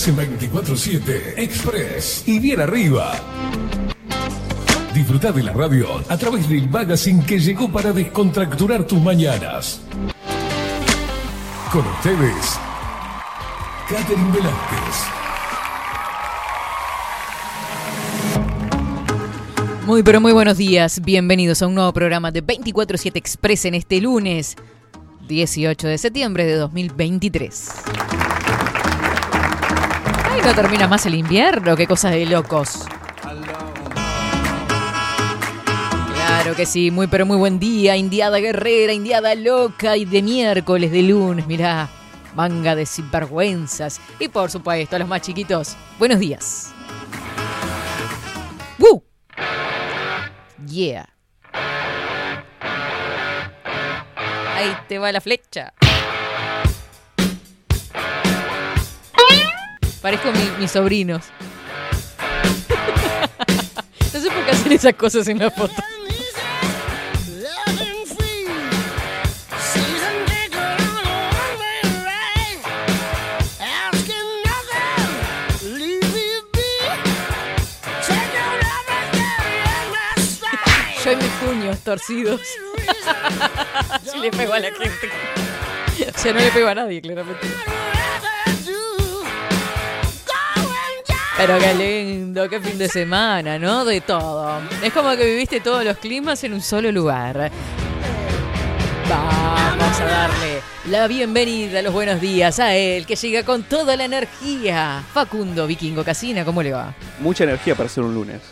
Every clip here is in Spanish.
Estás en 24-7 Express y bien arriba. Disfruta de la radio a través del magazine que llegó para descontracturar tus mañanas. Con ustedes, Catherine Velázquez. Muy pero muy buenos días, bienvenidos a un nuevo programa de 24-7 Express en este lunes 18 de septiembre de 2023. No termina más el invierno, qué cosa de locos. Claro que sí, muy pero muy buen día, indiada guerrera, indiada loca y de miércoles, de lunes, mirá, manga de sinvergüenzas. Y por supuesto, a los más chiquitos, buenos días. ¡Woo! Yeah. Ahí te va la flecha. Parezco mi- mis sobrinos. no sé por qué hacen esas cosas en la foto. Yo y mis puños torcidos. Si le pego a la gente. O sea, no le pego a nadie, claramente. Pero qué lindo, qué fin de semana, ¿no? De todo. Es como que viviste todos los climas en un solo lugar. Vamos a darle la bienvenida, los buenos días a él, que llega con toda la energía. Facundo Vikingo Casina, ¿cómo le va? Mucha energía para ser un lunes.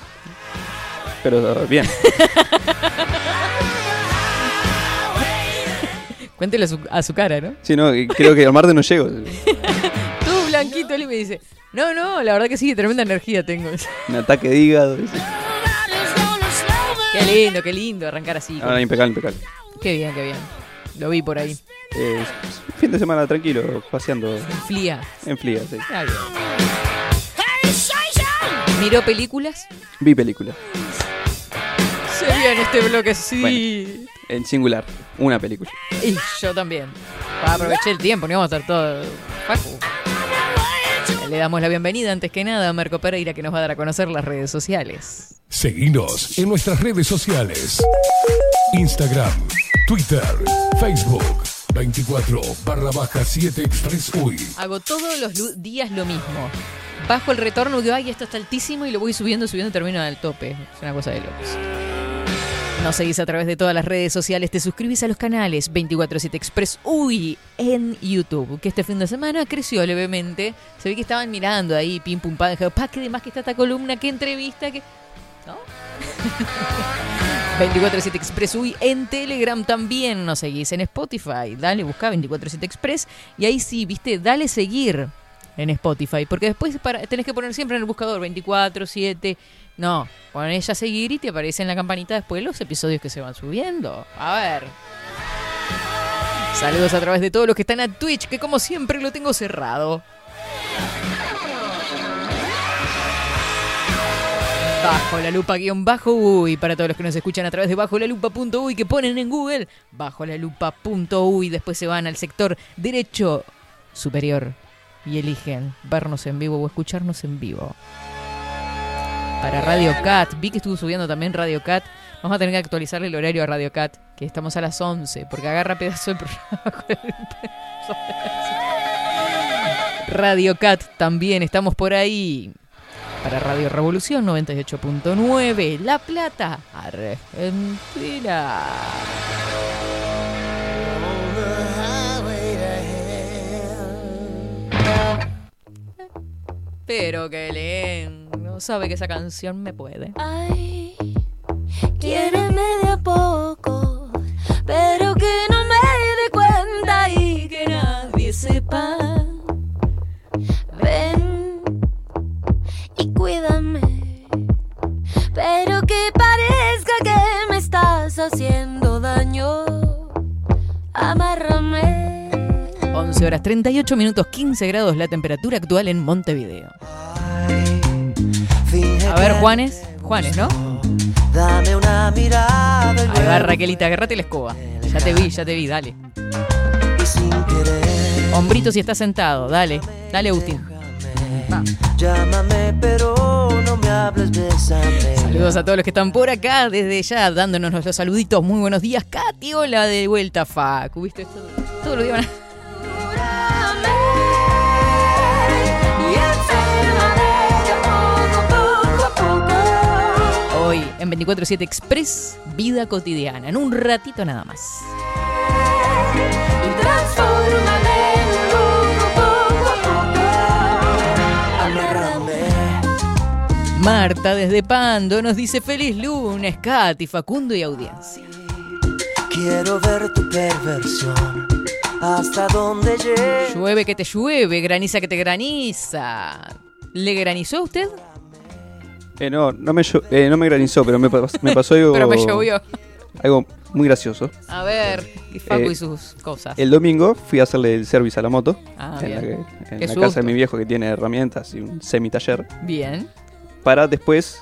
Pero bien. Cuéntele a su, a su cara, ¿no? Sí, no, creo que el martes no llego. Tú, Blanquito, él me dice, no, no, la verdad que sí, tremenda energía tengo. Un ataque de hígado. Qué lindo, qué lindo arrancar así. Ah, impecable, impecable. Qué bien, qué bien. Lo vi por ahí. Eh, fin de semana tranquilo, paseando en Flia, sí. Ah, bien. ¿Miró películas? Vi película. Se vio en este bloque, sí. En singular. Una película. Y yo también. Para aprovechar el tiempo, no vamos a estar todo. Facu. Le damos la bienvenida antes que nada a Marco Pereira que nos va a dar a conocer las redes sociales. Seguinos en nuestras redes sociales. Instagram, Twitter, Facebook. 24 barra baja 7 Express UI. Hago todos los días lo mismo. Bajo el retorno, digo, ay, esto está altísimo y lo voy subiendo, subiendo y termino al tope. Es una cosa de locos. Nos seguís a través de todas las redes sociales, te suscribís a los canales 247 Express UI en YouTube, que este fin de semana creció levemente. Se ve que estaban mirando ahí, pim pum pam, pa, qué demás que está esta columna, qué entrevista, que. ¿No? 247 Express UI en Telegram también nos seguís en Spotify. Dale, busca 247 Express y ahí sí, viste, dale seguir en Spotify, porque después tenés que poner siempre en el buscador 247. No, ponés ya seguir y te aparece en la campanita después los episodios que se van subiendo. A ver. Saludos a través de todos los que están a Twitch, que como siempre lo tengo cerrado. Bajo la lupa guion bajo uy, para todos los que nos escuchan a través de bajo la lupa punto uy, que ponen en Google bajo la lupa punto uy, después se van al sector derecho superior y eligen vernos en vivo o escucharnos en vivo. Para Radio Cat, vi que estuvo subiendo también Radio Cat. Vamos a tener que actualizarle el horario a Radio Cat, que estamos a las 11, porque agarra pedazo el programa. Radio Cat también, estamos por ahí. Para Radio Revolución 98.9, La Plata, Argentina. Pero que leen, no sabe que esa canción me puede. Ay, quiéreme de a poco, pero que no me dé cuenta y que nadie sepa. Ven y cuídame, pero que parezca que me estás haciendo daño. Amárrame. 11 horas 38 minutos 15 grados la temperatura actual en Montevideo. A ver, Juanes. Juanes, ¿no? Dame una mirada Ahí va Raquelita, agarrate la escoba. Ya te vi, ya te vi, dale. Hombrito si está sentado, dale. Dale, Agustín. Llámame, pero no me hables, bésame. Saludos a todos los que están por acá, desde ya dándonos los saluditos. Muy buenos días, Katy. Hola de vuelta, Facu. ¿Viste? Todo, todo lo días Hoy en 24-7 Express, vida cotidiana. En un ratito nada más. Marta desde Pando nos dice feliz lunes, Katy, Facundo y audiencia. Quiero ver tu perversión. Hasta donde llegue. Llueve que te llueve, graniza que te graniza. ¿Le granizó a usted? Eh, no, no me, eh, no me granizó, pero me, pas- me pasó algo, Pero me llovió. algo muy gracioso. A ver, y Facu Eh, y sus cosas. El domingo fui a hacerle el service a la moto Ah, en la, que- en casa de mi viejo que tiene herramientas y un semi-taller. Bien. Para después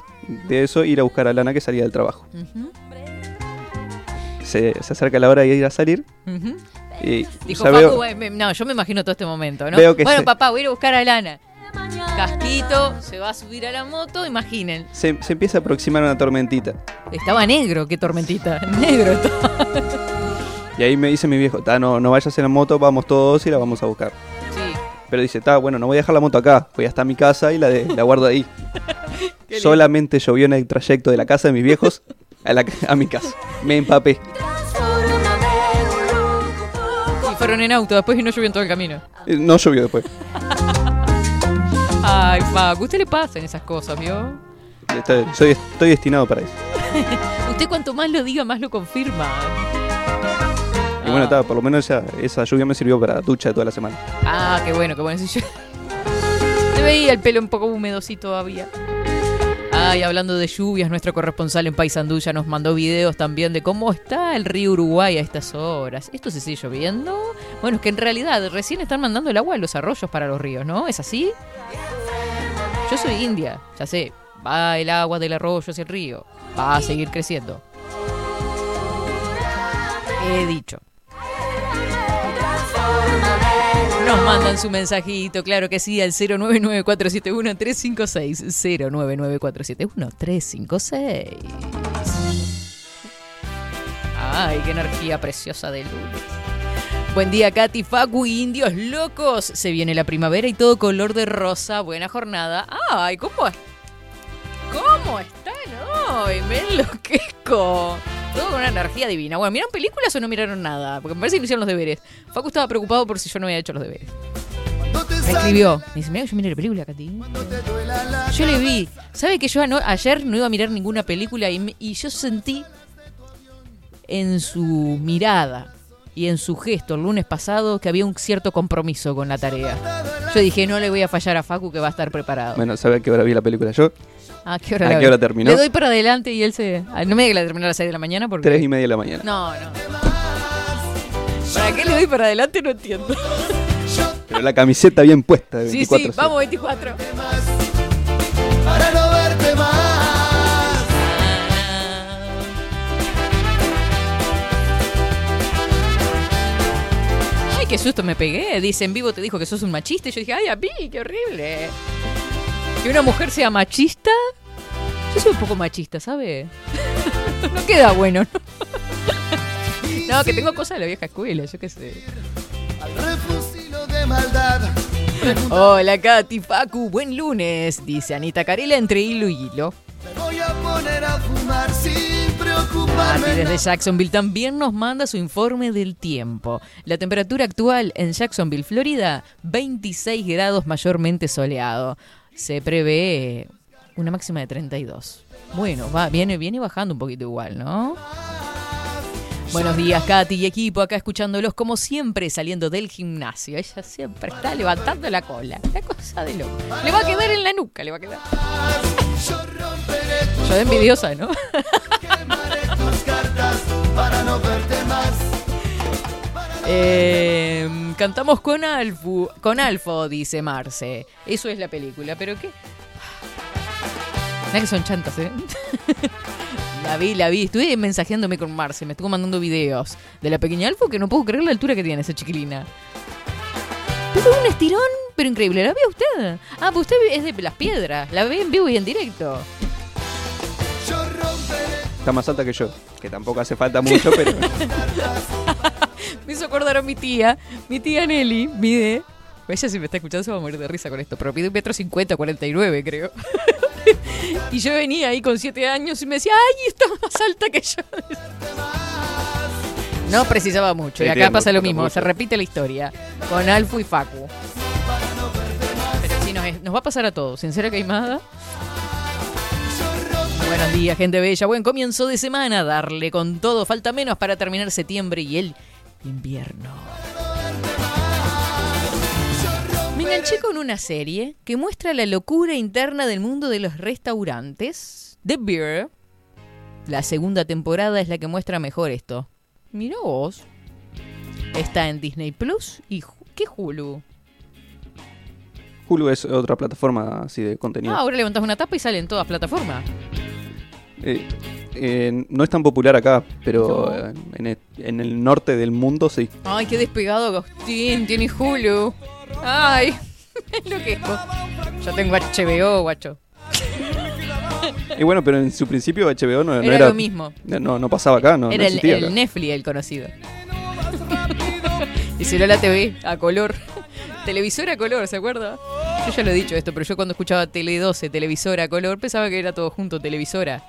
de eso ir a buscar a Lana que salía del trabajo. Se, se acerca la hora de ir a salir y Dijo ya Facu, veo- me- no, yo me imagino todo este momento, ¿no? Veo que bueno, se- papá, voy a ir a buscar a Lana. Casquito, se va a subir a la moto, imaginen. se, se empieza a aproximar una tormentita. Estaba negro, qué tormentita. Negro estaba. Y ahí me dice mi viejo, "Ta, no, no vayas en la moto, vamos todos y la vamos a buscar. Sí. Pero dice, está bueno, no voy a dejar la moto acá, voy hasta mi casa y la, de- la guardo ahí. Solamente llovió en el trayecto de la casa de mis viejos a, la- a mi casa. Me empapé. Y fueron en auto después y no llovió en todo el camino. Eh, No llovió después. Ay, Facu, ¿usted le pasan esas cosas, vio? Estoy, soy- estoy destinado para eso. Usted cuanto más lo diga, más lo confirma. Y bueno, Ah. está, por lo menos esa, esa lluvia me sirvió para ducha de toda la semana. Ah, qué bueno, qué bueno. Si yo... Veía el pelo un poco húmedo, sí, todavía. Ay, hablando de lluvias, nuestro corresponsal en Paysandú ya nos mandó videos también de cómo está el río Uruguay a estas horas. ¿Esto se sigue lloviendo? Bueno, es que en realidad recién están mandando el agua a los arroyos para los ríos, ¿no? ¿Es así? Yo soy india, ya sé. Va el agua del arroyo hacia el río. Va a seguir creciendo. He dicho. Nos mandan su mensajito, claro que sí, al 099-471-356. 099-471-356. Ay, qué energía preciosa de lunes. Buen día, Katy, Facu Indios Locos. Se viene la primavera y todo color de rosa. Buena jornada. Ay, ¿cómo, cómo están hoy? Me enloquezco. Todo con una energía divina. Bueno, ¿miraron películas o no miraron nada? Porque me parece que hicieron los deberes. Facu estaba preocupado por si yo no había hecho los deberes. Me escribió. Me dice, mira yo miré la película, Katy. Yo le vi. ¿Sabe que yo ayer no iba a mirar ninguna película y yo sentí en su mirada y en su gesto el lunes pasado que había un cierto compromiso con la tarea. Yo dije, no le voy a fallar a Facu que va a estar preparado. Bueno, ¿sabe a qué hora vi la película yo? ¿A qué hora, ¿A la qué hora terminó? Le doy para adelante y él se... ah, No me diga que la terminó a las 6 de la mañana porque... Tres y media de la mañana. No, no. ¿Para qué le doy para adelante? No entiendo. Pero la camiseta bien puesta de Sí, 24 sí, vamos 24. Ay, qué susto me pegué. Dice, en vivo te dijo que sos un machista. Y yo dije, ay, a mí, qué horrible. Que una mujer sea machista. Yo soy un poco machista, ¿sabe? no queda bueno, ¿no? No, que tengo cosas de la vieja escuela, yo qué sé. Al de maldad. Hola, Katy Facu, buen lunes, dice Anita Carela entre hilo y hilo. Me voy a poner a fumar sin preocuparme. Desde Jacksonville también nos manda su informe del tiempo. La temperatura actual en Jacksonville, Florida, 26 grados mayormente soleado. Se prevé una máxima de 32. Bueno, va, viene, viene bajando un poquito igual, ¿no? Buenos días, Katy y equipo, acá escuchándolos como siempre saliendo del gimnasio. Ella siempre está levantando la cola. La cosa de loco. Le va a quedar en la nuca, le va a quedar. Yo de envidiosa, ¿no? Eh, cantamos con Alfu, con Alfo, dice Marce. Eso es la película, pero qué. Mira que son chantas, ¿eh? la vi, la vi. Estuve mensajeándome con Marce, me estuvo mandando videos de la pequeña Alfo que no puedo creer la altura que tiene esa chiquilina. Tuvo un estirón pero increíble. ¿La ve usted? Ah, pues usted es de las piedras. La ve en vivo y en directo. Está más alta que yo, que tampoco hace falta mucho, pero Me hizo acordar a mi tía. Mi tía Nelly mide. Ella si me está escuchando se va a morir de risa con esto, pero mide un metro cincuenta, 49 creo. y yo venía ahí con 7 años y me decía, ¡ay, está más alta que yo! No precisaba mucho. Y acá pasa lo mismo, se repite la historia. Con Alfu y Facu. Pero sí, nos, va a pasar a todos. Sincera Caimada. Buenos días, gente bella. Buen comienzo de semana. Darle con todo. Falta menos para terminar septiembre y el invierno. Enganché con una serie que muestra la locura interna del mundo de los restaurantes. The Beer. La segunda temporada es la que muestra mejor esto. Mira vos. Está en Disney Plus y ¿qué Hulu? Hulu es otra plataforma así de contenido. Ah, ahora levantás una tapa y sale en todas plataformas. Eh, eh, no es tan popular acá, pero No. en, el, en el norte del mundo sí. Ay, qué despegado Agustín, tiene Hulu. Ay, me enloquezco. Yo tengo HBO, guacho. Y bueno, pero en su principio HBO no, no Era, era, lo mismo. No, no pasaba acá, no, no Era el, existía el acá. Netflix el conocido. y si no la TV, a color. Televisora a color, ¿se acuerda? Yo ya lo he dicho esto, pero yo cuando escuchaba Tele 12, televisora a color, pensaba que era todo junto, televisora.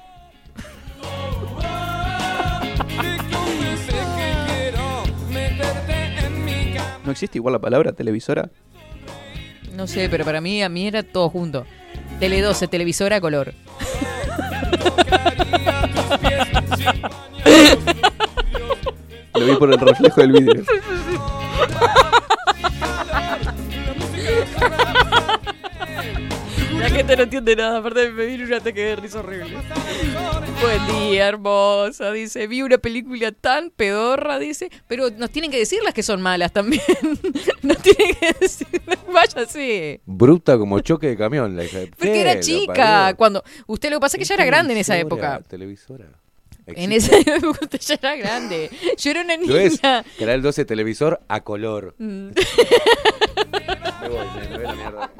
¿No existe igual la palabra televisora? No sé, pero para mí, a mí era todo junto. Tele 12, televisora a color. Lo vi por el reflejo del vídeo. La gente no entiende nada, aparte me vino un ataque de risa horrible. Buen día, hermosa, dice. Vi una película tan pedorra, dice. Pero nos tienen que decir las que son malas también. nos tienen que decir. Váyase. Bruta como choque de camión. La hija. Porque ¿Qué era chica. Cuando usted lo que pasa es que ya era grande en esa época. Televisora. En esa época usted ya era grande. Yo era una ¿Lo es? niña. Canal 12 televisor a color. Mm. Me voy, me, me voy a la mierda.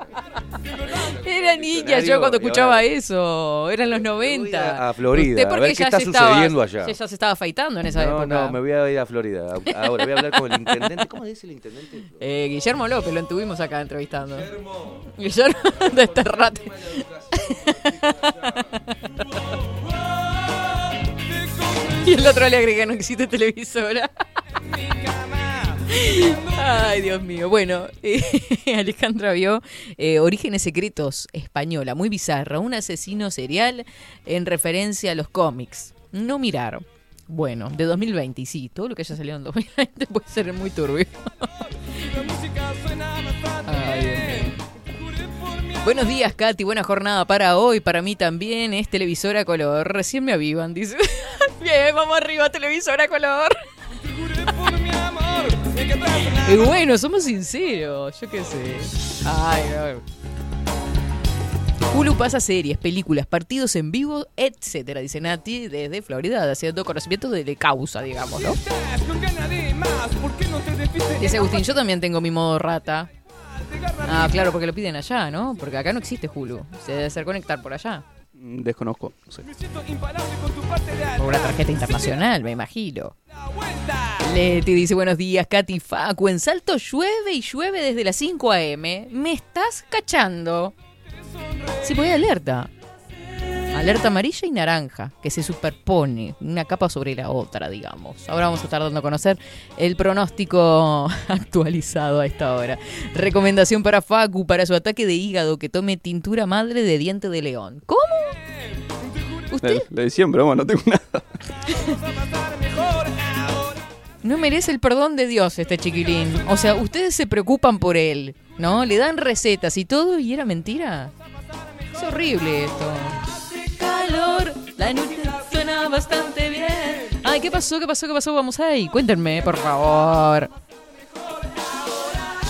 Era niña yo cuando escuchaba eso. Eran los 90. a- a Florida, Usted a ver qué está estaba- sucediendo allá. Ya, se estaba afeitando en esa No, época. no, me voy a ir a Florida. Ahora voy a hablar con el intendente. ¿Cómo dice el intendente? Eh, Guillermo López, lo tuvimos acá entrevistando. Guillermo de este rato. y el otro le agrega, no existe televisora. Ay, Dios mío. Bueno, eh, Alejandra vio eh, Orígenes Secretos Española, muy bizarra. Un asesino serial en referencia a los cómics. No mirar. Bueno, de 2020, y sí, todo lo que haya salido en 2020 puede ser muy turbio. Ay, Dios mío. Buenos días, Katy. Buena jornada para hoy. Para mí también es televisora color. Recién me avivan, dice. Bien, vamos arriba, televisora color. Y bueno, somos sinceros. Yo qué sé. Ay, no. Hulu pasa series, películas, partidos en vivo, etcétera, dice Nati desde Florida, haciendo conocimiento de, causa, digamos, ¿no? Dice Agustín, yo también tengo mi modo rata. Ah, claro, porque lo piden allá, ¿no? Porque acá no existe Hulu. Se debe hacer conectar por allá. Mm, Desconozco. no sé. Por una tarjeta internacional, me imagino. Leti dice, buenos días, Katy Facu. En Salto llueve y llueve desde las 5 a.m. ¿Me estás cachando? Sí, voy alerta. Alerta amarilla y naranja, que se superpone una capa sobre la otra, digamos. Ahora vamos a estar dando a conocer el pronóstico actualizado a esta hora. Recomendación para Facu para su ataque de hígado que tome tintura madre de diente de león. ¿Cómo? ¿Usted Le, decían, pero bueno, no tengo nada. No merece el perdón de Dios este chiquilín. O sea, ustedes se preocupan por él, ¿no? Le dan recetas y todo y era mentira. Es horrible esto. Calor, la noche suena bastante bien. Ay, ¿qué pasó? ¿Qué pasó? ¿Qué pasó? Vamos ahí. Cuéntenme, por favor.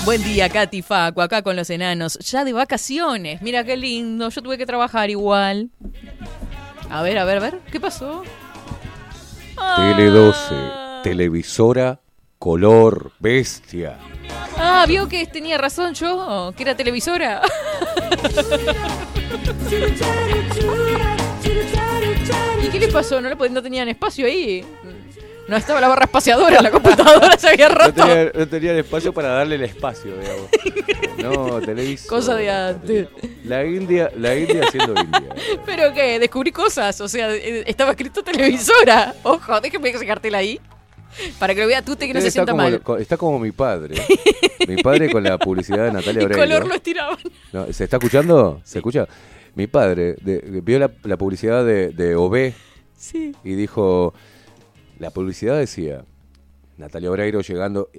Buen día, Katy Facu, acá con los enanos. Ya de vacaciones. Mira qué lindo. Yo tuve que trabajar igual. A ver, a ver, a ver. ¿Qué pasó? Tele 12, Ah. televisora color bestia. Ah, vio que tenía razón yo, que era televisora. ¿Y qué le pasó? ¿No, no tenían espacio ahí? No estaba la barra espaciadora, la computadora se había No roto. tenía, no tenía el espacio para darle el espacio, digamos. No, televisor. Cosa de antes. La India, la India siendo India. ¿Pero qué? Descubrí cosas. O sea, estaba escrito televisora. Ojo, déjeme ese cartel ahí. Para que lo vea Tute que no se sienta como, mal. está como mi padre. Mi padre con la publicidad de Natalia Oreiro. color lo estiraban. No, ¿Se está escuchando? ¿Se escucha? Mi padre de- de- vio la, la publicidad de, de OB Sí. y dijo, la publicidad decía, Natalia Oreiro llegando,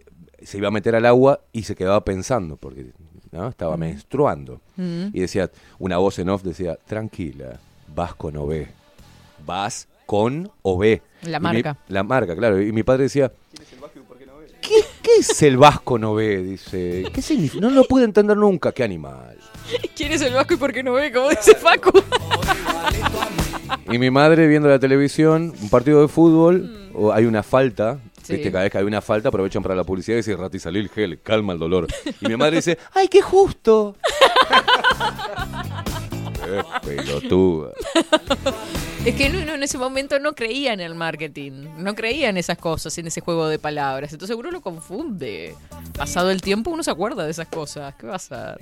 se iba a meter al agua y se quedaba pensando, porque ¿no? estaba menstruando. Mm. Y decía, una voz en off decía, tranquila, vas con OB. Vas con OB. La Y mi- marca. la marca, claro. Y mi padre decía, ¿qué, qué es el Vasco no ve? Dice, ¿qué significa? No lo pude entender nunca, qué animal. ¿Quién es el vasco y por qué no ve? Como dice Facu. Y mi madre viendo la televisión, un partido de fútbol, o hay una falta. Sí. viste, cada vez que hay una falta aprovechan para la publicidad y dice Ratisalil gel, calma el dolor. Y mi madre dice, ¡ay, qué justo! Eh, pelotuda. Es que no, no, en ese momento no creía en el marketing. No creía en esas cosas, en ese juego de palabras. Entonces uno lo confunde. Pasado el tiempo uno se acuerda de esas cosas. ¿Qué va a ser?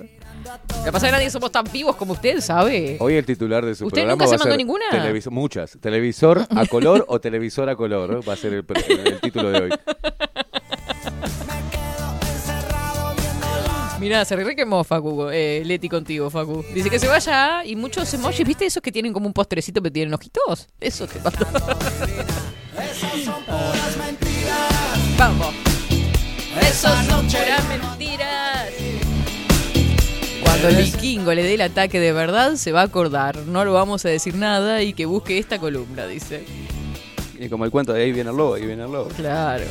Lo que pasa es que nadie somos tan vivos como usted, ¿sabe? Hoy el titular de su ¿Usted programa nunca va se a mandó ser ninguna? muchas. Televisor a color o televisor a color. Va a ser el título de hoy. Mirá, se re quemó Facu, eh, Leti contigo, Facu. Dice que se vaya y muchos emojis, ¿viste esos que tienen como un postrecito pero tienen ojitos? Eso te mandó. Vamos. Esos son puras mentiras. Cuando el vikingo le dé el ataque de verdad, se va a acordar. No lo vamos a decir nada y que busque esta columna, dice. Y como el cuento de ahí viene el lobo, ahí viene el lobo. Claro.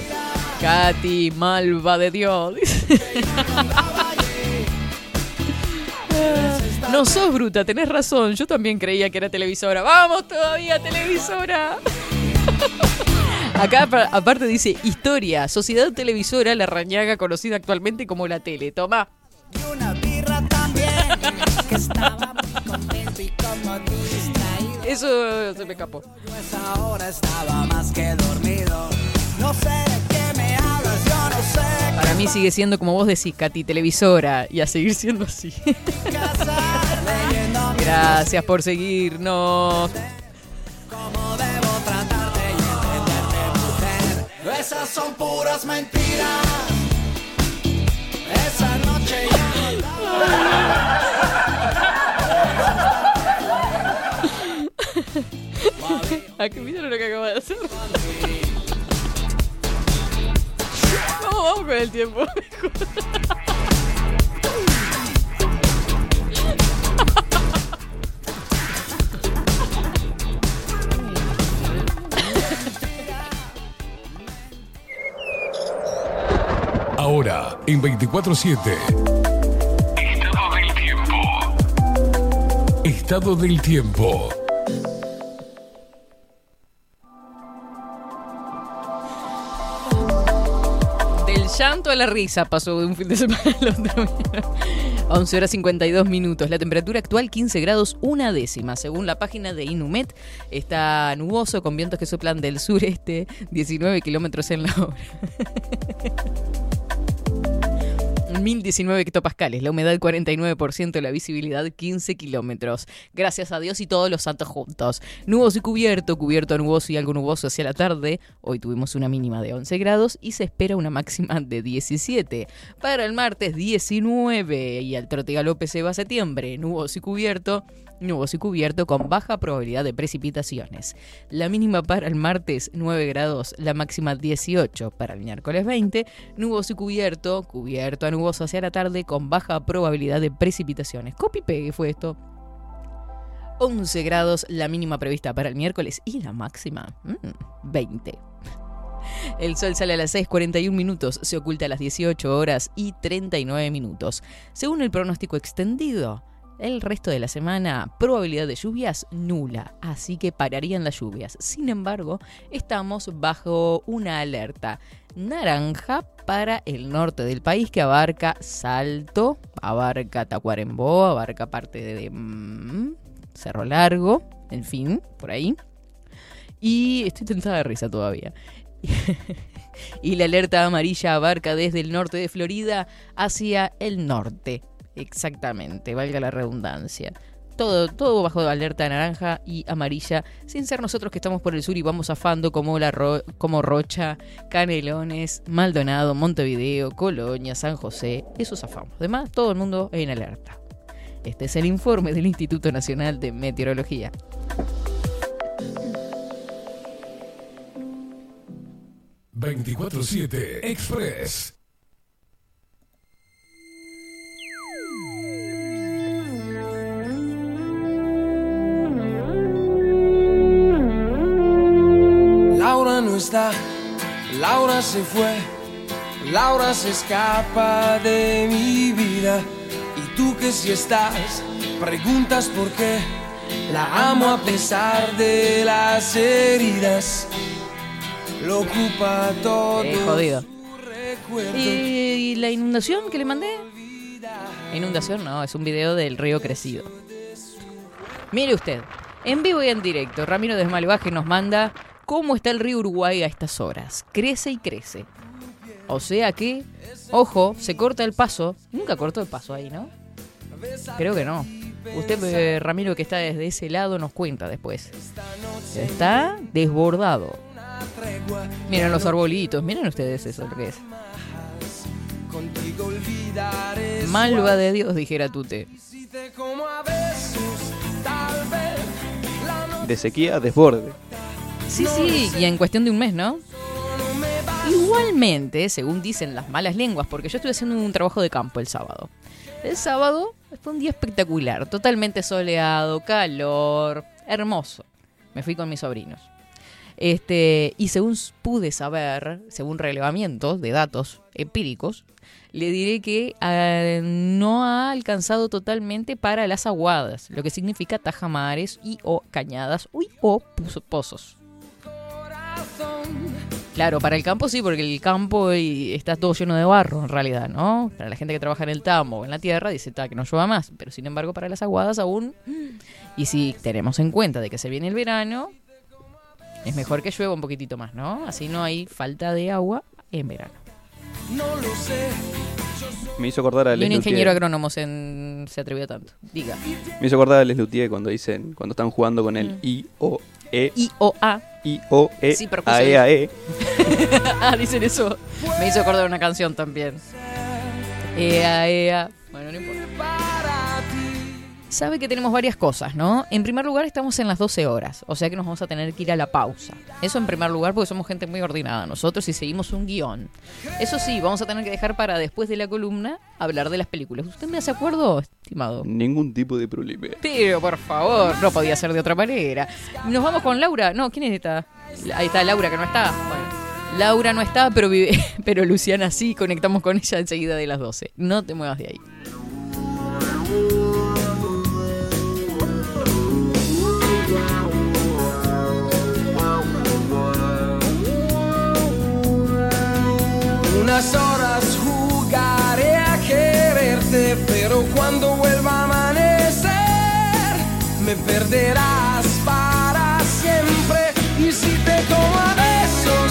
Katy, malva de Dios. No sos bruta, tenés razón. Yo también creía que era televisora. ¡Vamos todavía, televisora! Acá apa- aparte dice historia, sociedad televisora, la rañaga conocida actualmente como la tele. Toma. Eso se me escapó. Ahora estaba más que dormido. No sé de qué me no sé. Para mí sigue siendo como vos decís, Katy, televisora. Y a seguir siendo así. Gracias por seguirnos. Esas son puras mentiras. Esa noche ya ¿A qué vieron lo que acaba de hacer? Vamos, vamos con el tiempo. Ahora, en 24-7. Estado del tiempo. Estado del tiempo. La risa pasó de un fin de semana al otro. 11 horas 52 minutos. La temperatura actual 15 grados una décima. Según la página de Inumet, está nuboso con vientos que soplan del sureste 19 kilómetros en la hora. 1019 hectopascales, la humedad 49%, la visibilidad 15 kilómetros. Gracias a Dios y todos los santos juntos. Nuboso y cubierto, cubierto a nuboso y algo nuboso hacia la tarde. Hoy tuvimos una mínima de 11 grados y se espera una máxima de 17. Para el martes 19 y al trote galope se va a septiembre, nuboso y cubierto. Nuboso y cubierto con baja probabilidad de precipitaciones. La mínima para el martes 9 grados, la máxima 18 para el miércoles 20. Nuboso y cubierto, cubierto a nuboso hacia la tarde con baja probabilidad de precipitaciones. Copy pegue fue esto. 11 grados la mínima prevista para el miércoles y la máxima mm, 20. El sol sale a las 6.41 minutos, se oculta a las 18 horas y 39 minutos. Según el pronóstico extendido, El resto de la semana, probabilidad de lluvias nula, así que pararían las lluvias. Sin embargo, estamos bajo una alerta naranja para el norte del país que abarca Salto, abarca Tacuarembó, abarca parte de mm, Cerro Largo, en fin, por ahí. Y estoy tentada de risa todavía. y la alerta amarilla abarca desde el norte de Florida hacia el norte. Exactamente, valga la redundancia. Todo, todo bajo alerta naranja y amarilla, sin ser nosotros que estamos por el sur y vamos zafando como, la como Rocha, Canelones, Maldonado, Montevideo, Colonia, San José. Eso zafamos. Además, todo el mundo en alerta. Este es el informe del Instituto Nacional de Meteorología. ...24-7 Express. No está, Laura se fue, Laura se escapa de mi vida. Y tú que si estás, preguntas por qué. La amo a pesar de las heridas. Lo ocupa todo. Eh, jodido. su. ¿Y la inundación que le mandé? Inundación no, es un video del río crecido. Mire usted, en vivo y en directo, Ramiro Desmalvaje nos manda cómo está el río Uruguay a estas horas. Crece y crece. O sea que, ojo, se corta el paso. Nunca cortó el paso ahí, ¿no? Creo que no. Usted, eh, Ramiro, que está desde ese lado, nos cuenta después. Está desbordado. Miren los arbolitos, miren ustedes eso lo que es. Malva de Dios, dijera Tute. De sequía desborde. Sí, sí, y en cuestión de un mes, ¿no? Igualmente, según dicen las malas lenguas, porque yo estuve haciendo un trabajo de campo el sábado. El sábado fue un día espectacular, totalmente soleado, calor, hermoso. Me fui con mis sobrinos. Este, y según pude saber, según relevamientos de datos empíricos, le diré que ah, no ha alcanzado totalmente para las aguadas, lo que significa tajamares y o cañadas uy, o pozos. Claro, para el campo sí, porque el campo está todo lleno de barro en realidad, ¿no? Para la gente que trabaja en el tambo o en la tierra dice "Ta, que no llueva más, pero sin embargo para las aguadas aún. Y si tenemos en cuenta de que se viene el verano, es mejor que llueva un poquitito más, ¿no? Así no hay falta de agua en verano. no lo sé. Me hizo acordar a Y un Les ingeniero Luthier. agrónomo se, se atrevió tanto. Diga. Me hizo acordar a Les Luthier cuando dicen, cuando están jugando con el Mm. I, O, E, I o A. I, O, E, Sí, percusión. A, E, A, E. ah, dicen eso. Me hizo acordar una canción también. Ea, ea. Bueno, no importa. Sabe que tenemos varias cosas, ¿no? En primer lugar, estamos en las 12 horas, o sea que nos vamos a tener que ir a la pausa. Eso en primer lugar, porque somos gente muy ordenada nosotros y seguimos un guion. Eso sí, vamos a tener que dejar para después de la columna hablar de las películas. ¿Usted me hace acuerdo, estimado? Ningún tipo de problema. Pero, por favor, no podía ser de otra manera. Nos vamos con Laura. No, ¿quién es esta? Ahí está Laura, que no está. Bueno, Laura no está, pero vive, pero Luciana sí. Conectamos con ella enseguida de las 12. No te muevas de ahí. Unas horas jugaré a quererte, pero cuando vuelva a amanecer, me perderás para siempre. Y si te tomo besos,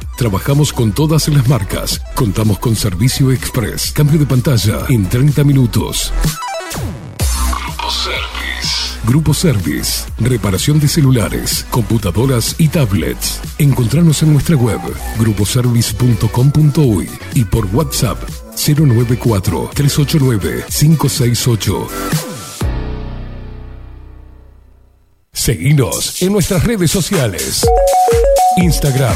Trabajamos con todas las marcas. Contamos con servicio express. Cambio de pantalla en 30 minutos. Grupo Service. Grupo Service. Reparación de celulares, computadoras y tablets. Encontranos en nuestra web gruposervice.com.uy y por WhatsApp 094 389 568. Seguinos en nuestras redes sociales. Instagram,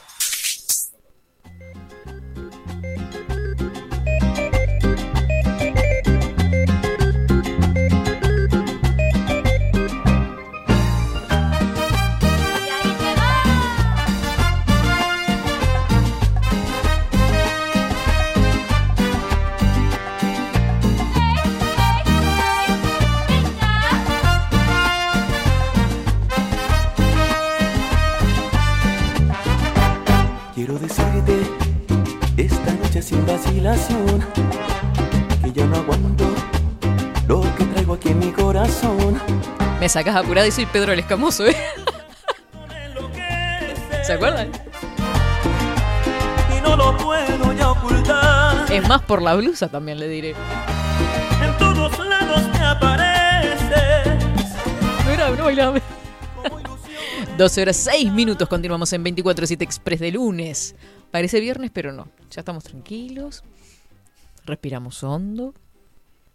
Sacas apurado y soy Pedro el Escamoso, ¿eh? ¿Se acuerdan? Y no lo puedo ya ocultar. Es más por la blusa también le diré. En todos lados me apareces. Mira, no bailame. 12 horas 6 minutos, continuamos en 24-7 Express de lunes. Parece viernes, pero no. Ya estamos tranquilos. Respiramos hondo.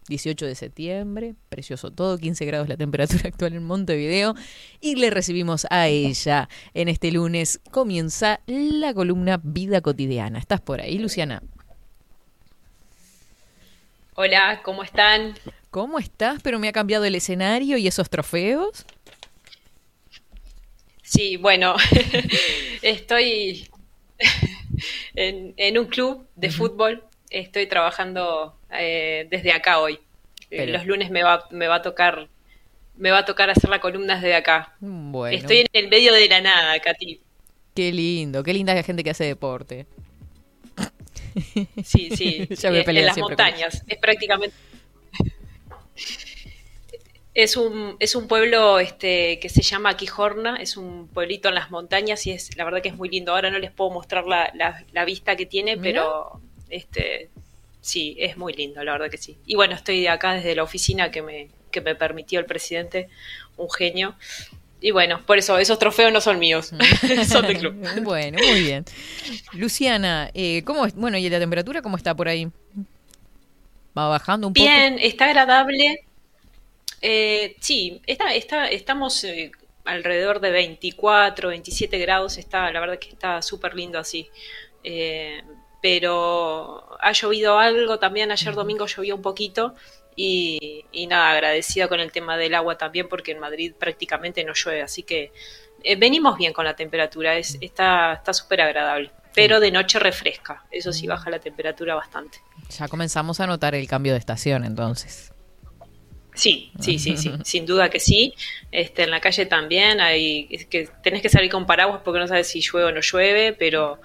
18 de septiembre, precioso todo, 15 grados la temperatura actual en Montevideo. Y le recibimos a ella en este lunes. Comienza la columna Vida Cotidiana. ¿Estás por ahí, Luciana? Hola, ¿cómo están? ¿Cómo estás? Pero me ha cambiado el escenario y esos trofeos. Sí, bueno, estoy en, en un club de fútbol. Estoy trabajando eh, desde acá hoy. Eh, Pero- Los lunes me va, me va a tocar me va a tocar hacer la columna desde acá. Bueno. Estoy en el medio de la nada, Katy. Qué lindo, qué linda la gente que hace deporte. Sí, sí. Ya me en- las con montañas. Es prácticamente. Es un, es un pueblo este, que se llama Quijorna, es un pueblito en las montañas y es la verdad que es muy lindo. Ahora no les puedo mostrar la, la- la vista que tiene, Mira. pero este sí, es muy lindo, la verdad que sí. Y bueno, estoy acá desde la oficina que me, que me permitió el presidente, un genio. Y bueno, por eso esos trofeos no son míos, son del club. bueno, muy bien. Luciana, eh, ¿cómo es? Bueno, ¿y la temperatura cómo está por ahí? ¿Va bajando un poco? Bien, está agradable. Eh, sí, está, está, estamos eh, alrededor de 24, 27 grados. Está, la verdad que está súper lindo así. Eh, pero ha llovido algo también. Ayer domingo llovió un poquito. Y, y nada, agradecida con el tema del agua también, porque en Madrid prácticamente no llueve. Así que eh, venimos bien con la temperatura. Es, está está súper agradable. Pero de noche refresca. Eso sí, baja la temperatura bastante. Ya comenzamos a notar el cambio de estación entonces. Sí, sí, sí, sí, sin duda que sí. Este, en la calle también hay es que tenés que salir con paraguas porque no sabes si llueve o no llueve, pero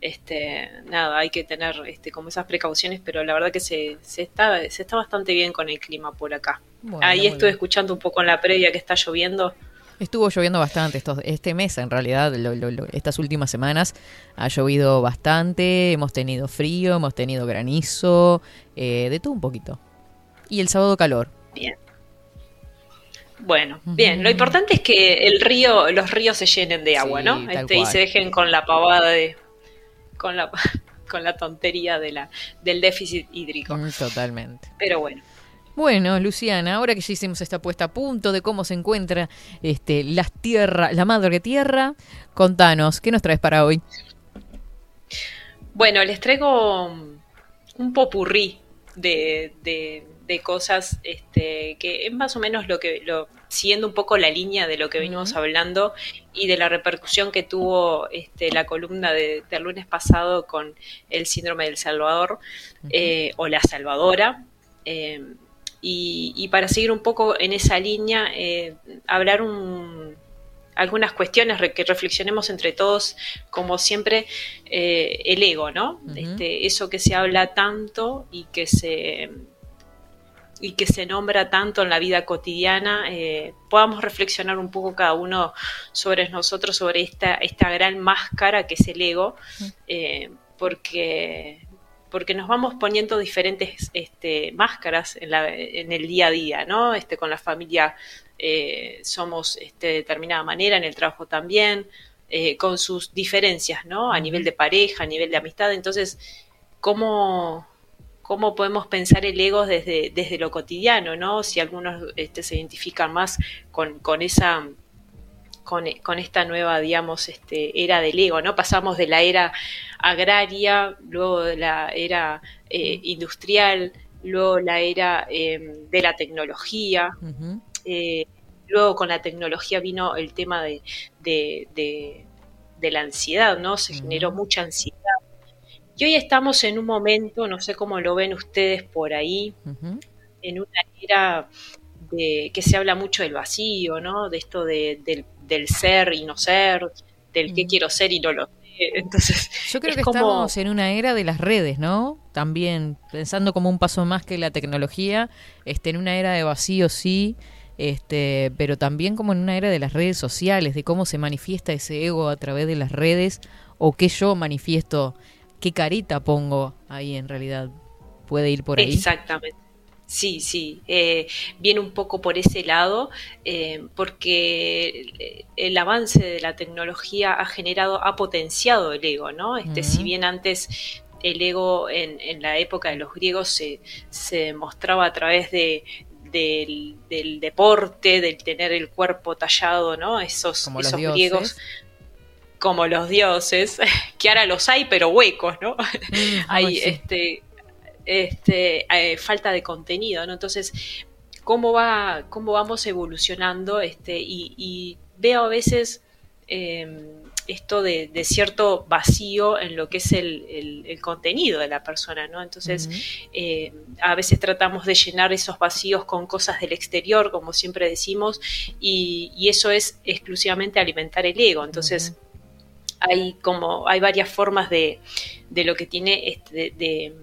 este, nada, hay que tener este, como esas precauciones, pero la verdad que se, se está se está bastante bien con el clima por acá. Bueno, Ahí estuve bien. escuchando un poco en la previa que está lloviendo. Estuvo lloviendo bastante estos, este mes, en realidad, lo- lo- lo- estas últimas semanas ha llovido bastante, hemos tenido frío, hemos tenido granizo, eh, de todo un poquito. Y el sábado calor. Bien. Bueno, bien. Lo importante es que el río, los ríos se llenen de agua, Sí, ¿no? Este, y se dejen con la pavada de, con la, con la tontería de la, del déficit hídrico. Mm, Totalmente. Pero bueno. Bueno, Luciana, ahora que ya hicimos esta puesta a punto de cómo se encuentra este, las tierra, la madre tierra, contanos, ¿qué nos traes para hoy? Bueno, les traigo un popurrí de, de, de cosas este, que es más o menos lo que, lo, siguiendo un poco la línea de lo que venimos hablando y de la repercusión que tuvo este, la columna de- del lunes pasado con el síndrome del Salvador eh, o la Salvadora. Eh, y, y para seguir un poco en esa línea, eh, hablar un, algunas cuestiones que reflexionemos entre todos, como siempre, el ego, ¿no? este, eso que se habla tanto y que se y que se nombra tanto en la vida cotidiana, eh, podamos reflexionar un poco cada uno sobre nosotros, sobre esta, esta gran máscara que es el ego, eh, porque, porque nos vamos poniendo diferentes este, máscaras en, la- en el día a día, ¿no? Este, con la familia eh, somos este, de determinada manera, en el trabajo también, con sus diferencias, ¿no? A nivel de pareja, a nivel de amistad. Entonces, ¿cómo, cómo podemos pensar el ego desde, desde lo cotidiano, ¿no? Si algunos este, se identifican más con, con esa con, con esta nueva, digamos, este, era del ego, ¿no? Pasamos de la era agraria, luego de la era eh, industrial, luego la era eh, de la tecnología, eh, luego con la tecnología vino el tema de, de, de- de la ansiedad, ¿no? Se generó mucha ansiedad. Y hoy estamos en un momento, no sé cómo lo ven ustedes por ahí, en una era de, que se habla mucho del vacío, ¿no? De esto de- del, del ser y no ser, del qué quiero ser y no lo sé. Entonces, Yo creo es que como- estamos en una era de las redes, ¿no? También pensando como un paso más que la tecnología, este, en una era de vacío sí, este, pero también como en una era de las redes sociales, de cómo se manifiesta ese ego a través de las redes o qué yo manifiesto, qué carita pongo ahí en realidad. Puede ir por ahí. Exactamente. Sí, sí, eh, viene un poco por ese lado, eh, porque el avance de la tecnología ha generado, ha potenciado el ego, ¿no? Este, Si bien antes el ego en, en la época de los griegos se, se mostraba a través de, del, del deporte, del tener el cuerpo tallado, ¿no? Esos, Como esos dioses. griegos como los dioses, que ahora los hay, pero huecos, ¿no? hay sí. este, este, eh, falta de contenido, ¿no? Entonces, ¿cómo, va, cómo vamos evolucionando? Este, y, y veo a veces eh, esto de, de cierto vacío en lo que es el, el- el contenido de la persona, ¿no? Entonces, eh, a veces tratamos de llenar esos vacíos con cosas del exterior, como siempre decimos, y, y eso es exclusivamente alimentar el ego. Entonces, hay como hay varias formas de, de lo que tiene este, de,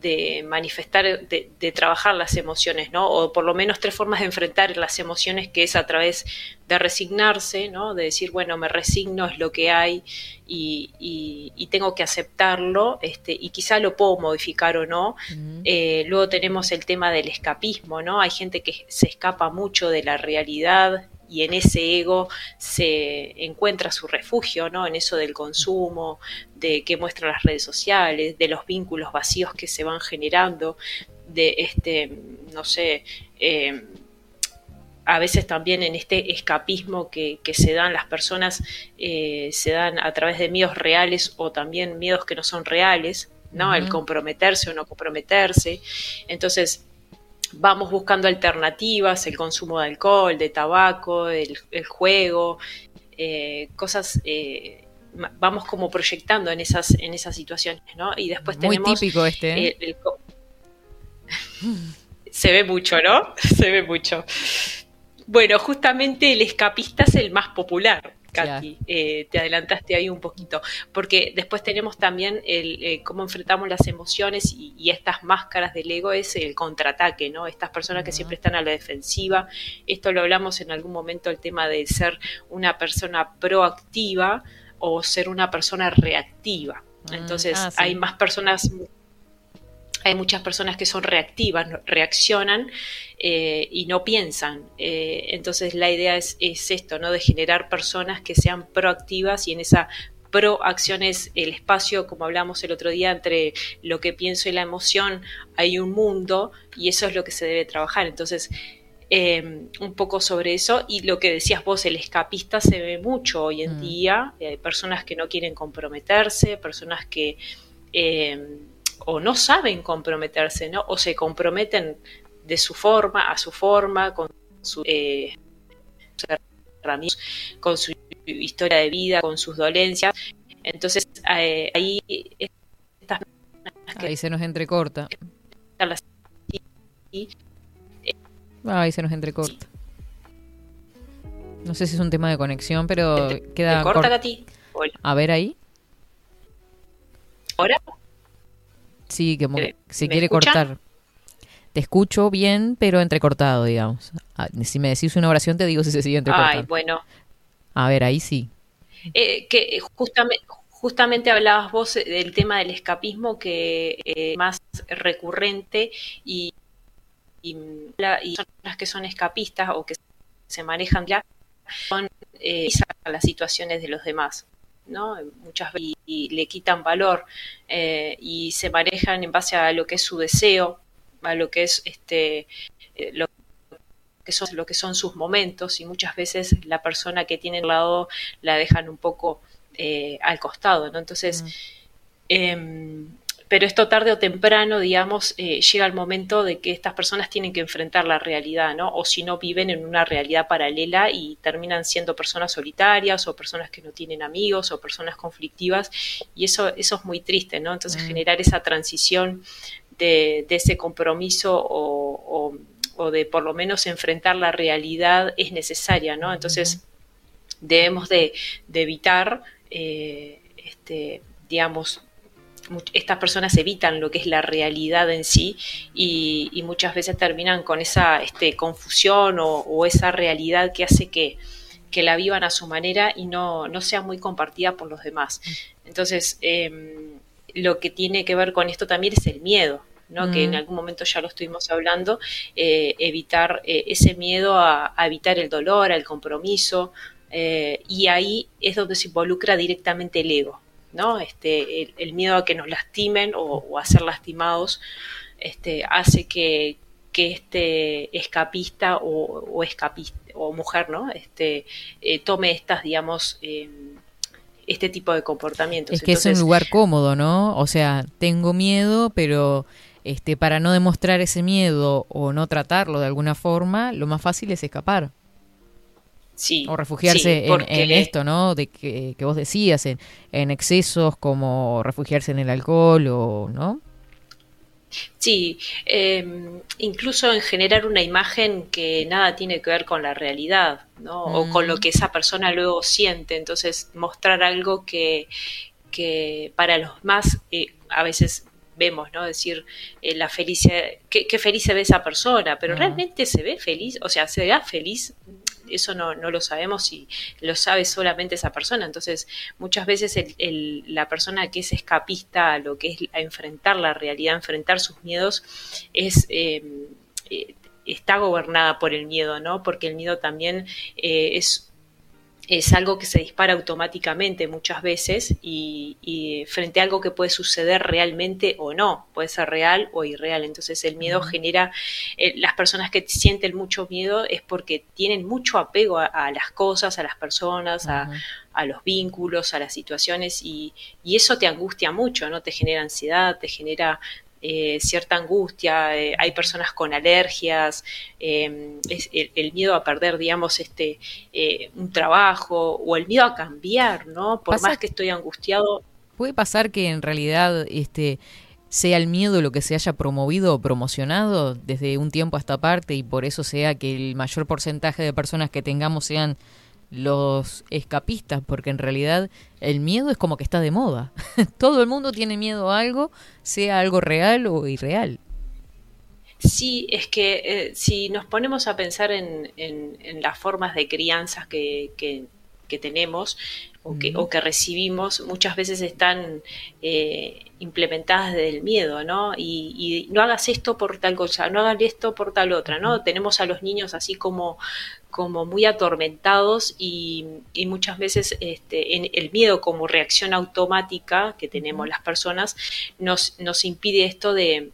de- manifestar, de, de trabajar las emociones, ¿no? O por lo menos tres formas de enfrentar las emociones, que es a través de resignarse, ¿no? De decir, bueno, me resigno, es lo que hay y, y- y tengo que aceptarlo, este, y quizá lo puedo modificar o no. Eh, luego tenemos el tema del escapismo, ¿no? Hay gente que se escapa mucho de la realidad y en ese ego se encuentra su refugio, ¿no? En eso del consumo, de que muestran las redes sociales, de los vínculos vacíos que se van generando, de este, no sé, eh, a veces también en este escapismo que, que se dan las personas, eh, se dan a través de miedos reales o también miedos que no son reales, ¿no? El comprometerse o no comprometerse. Entonces, vamos buscando alternativas, el consumo de alcohol, de tabaco, el, el juego, eh, cosas, eh, vamos como proyectando en esas, en esas situaciones, ¿no? Y después Muy tenemos típico este, ¿eh? el- el co- Se ve mucho, ¿no? Se ve mucho. Bueno, justamente el escapista es el más popular. Katy, eh, te adelantaste ahí un poquito, porque después tenemos también el eh, cómo enfrentamos las emociones y, y estas máscaras del ego es el contraataque, ¿no? Estas personas que siempre están a la defensiva. Esto lo hablamos en algún momento el tema de ser una persona proactiva o ser una persona reactiva. Entonces ah, sí. hay más personas hay muchas personas que son reactivas, reaccionan eh, y no piensan. Eh, entonces la idea es, es esto, ¿no? De generar personas que sean proactivas y en esa proacción es el espacio, como hablamos el otro día, entre lo que pienso y la emoción, hay un mundo y eso es lo que se debe trabajar. Entonces, eh, un poco sobre eso y lo que decías vos, el escapista se ve mucho hoy en día, eh, personas que no quieren comprometerse, personas que eh, o no saben comprometerse, ¿no? O se comprometen de su forma, a su forma, con su, eh, con su historia de vida, con sus dolencias. Entonces, eh, ahí estas Ahí se nos entrecorta. así, Ahí se nos entrecorta. No sé si es un tema de conexión, pero queda ¿Te corta, cor- Katy? Hola. A ver ahí. ¿Ahora? Sí, que mo- ¿Me- se quiere escuchan? cortar. Te escucho bien, pero entrecortado, digamos. Ah, Si me decís una oración, te digo si se sigue entrecortando. Ay, bueno. A ver, ahí sí. Eh, que justamente, justamente hablabas vos del tema del escapismo que eh, más recurrente y, y, y personas que son escapistas o que se manejan ya son eh, las situaciones de los demás. ¿No? Muchas veces y, y le quitan valor eh, y se manejan en base a lo que es su deseo, a lo que es este eh, lo que son lo que son sus momentos y muchas veces la persona que tiene al lado la dejan un poco eh, al costado, ¿no? Entonces, em, pero esto tarde o temprano, digamos, eh, llega el momento de que estas personas tienen que enfrentar la realidad, ¿no? O si no, viven en una realidad paralela y terminan siendo personas solitarias o personas que no tienen amigos o personas conflictivas y eso, eso es muy triste, ¿no? Entonces, generar esa transición de, de ese compromiso o, o- o de por lo menos enfrentar la realidad es necesaria, ¿no? Entonces, debemos de, de evitar, eh, este, digamos, estas personas evitan lo que es la realidad en sí y, y muchas veces terminan con esa este, confusión o, o esa realidad que hace que, que la vivan a su manera y no, no sea muy compartida por los demás. Entonces, em, lo que tiene que ver con esto también es el miedo, ¿no? que en Mm. algún momento ya lo estuvimos hablando, eh, evitar eh, ese miedo a, a evitar el dolor, al compromiso, eh, y ahí es donde se involucra directamente el ego, ¿no? Este, el, el miedo a que nos lastimen o, o a ser lastimados este, hace que, que este escapista o, o escapista o mujer, ¿no? Este, eh, tome estas, digamos, eh, este tipo de comportamientos. Es que es un lugar cómodo, ¿no? O sea, tengo miedo, pero este para no demostrar ese miedo o no tratarlo de alguna forma, lo más fácil es escapar. Sí, O refugiarse sí, en- porque- en, esto, ¿no? De que, que vos decías, en, en excesos como refugiarse en el alcohol o, ¿no? Sí, eh, incluso en generar una imagen que nada tiene que ver con la realidad, ¿no? O con lo que esa persona luego siente. Entonces, mostrar algo que, que para los más, eh, a veces vemos, ¿no? Decir, eh, la felicidad, qué, qué feliz se ve esa persona, pero realmente se ve feliz, o sea, ¿será feliz? Eso no, no lo sabemos y lo sabe solamente esa persona. Entonces, muchas veces el- el- la persona que es escapista a lo que es a enfrentar la realidad, enfrentar sus miedos, es eh, eh, está gobernada por el miedo, ¿no? Porque el miedo también eh, es es algo que se dispara automáticamente muchas veces y, y frente a algo que puede suceder realmente o no, puede ser real o irreal. Entonces el miedo genera, eh, las personas que sienten mucho miedo es porque tienen mucho apego a, a las cosas, a las personas, a, a los vínculos, a las situaciones y, y eso te angustia mucho, ¿no? Te genera ansiedad, te genera eh, cierta angustia, eh, hay personas con alergias, eh, es el, el miedo a perder, digamos, este eh, un trabajo o el miedo a cambiar, ¿no? Por Pasa- más que estoy angustiado, Puede pasar que en realidad este sea el miedo lo que se haya promovido o promocionado desde un tiempo a esta parte y por eso sea que el mayor porcentaje de personas que tengamos sean los escapistas, porque en realidad el miedo es como que está de moda. Todo el mundo tiene miedo a algo, sea algo real o irreal. Sí, es que eh, si nos ponemos a pensar en, en- en las formas de crianzas que, que- que tenemos o que, o que recibimos, muchas veces están eh, implementadas desde el miedo, ¿no? Y, y no hagas esto por tal cosa, no hagan esto por tal otra, ¿no? Tenemos a los niños así como, como muy atormentados y, y muchas veces este, en el miedo como reacción automática que tenemos las personas nos, nos impide esto de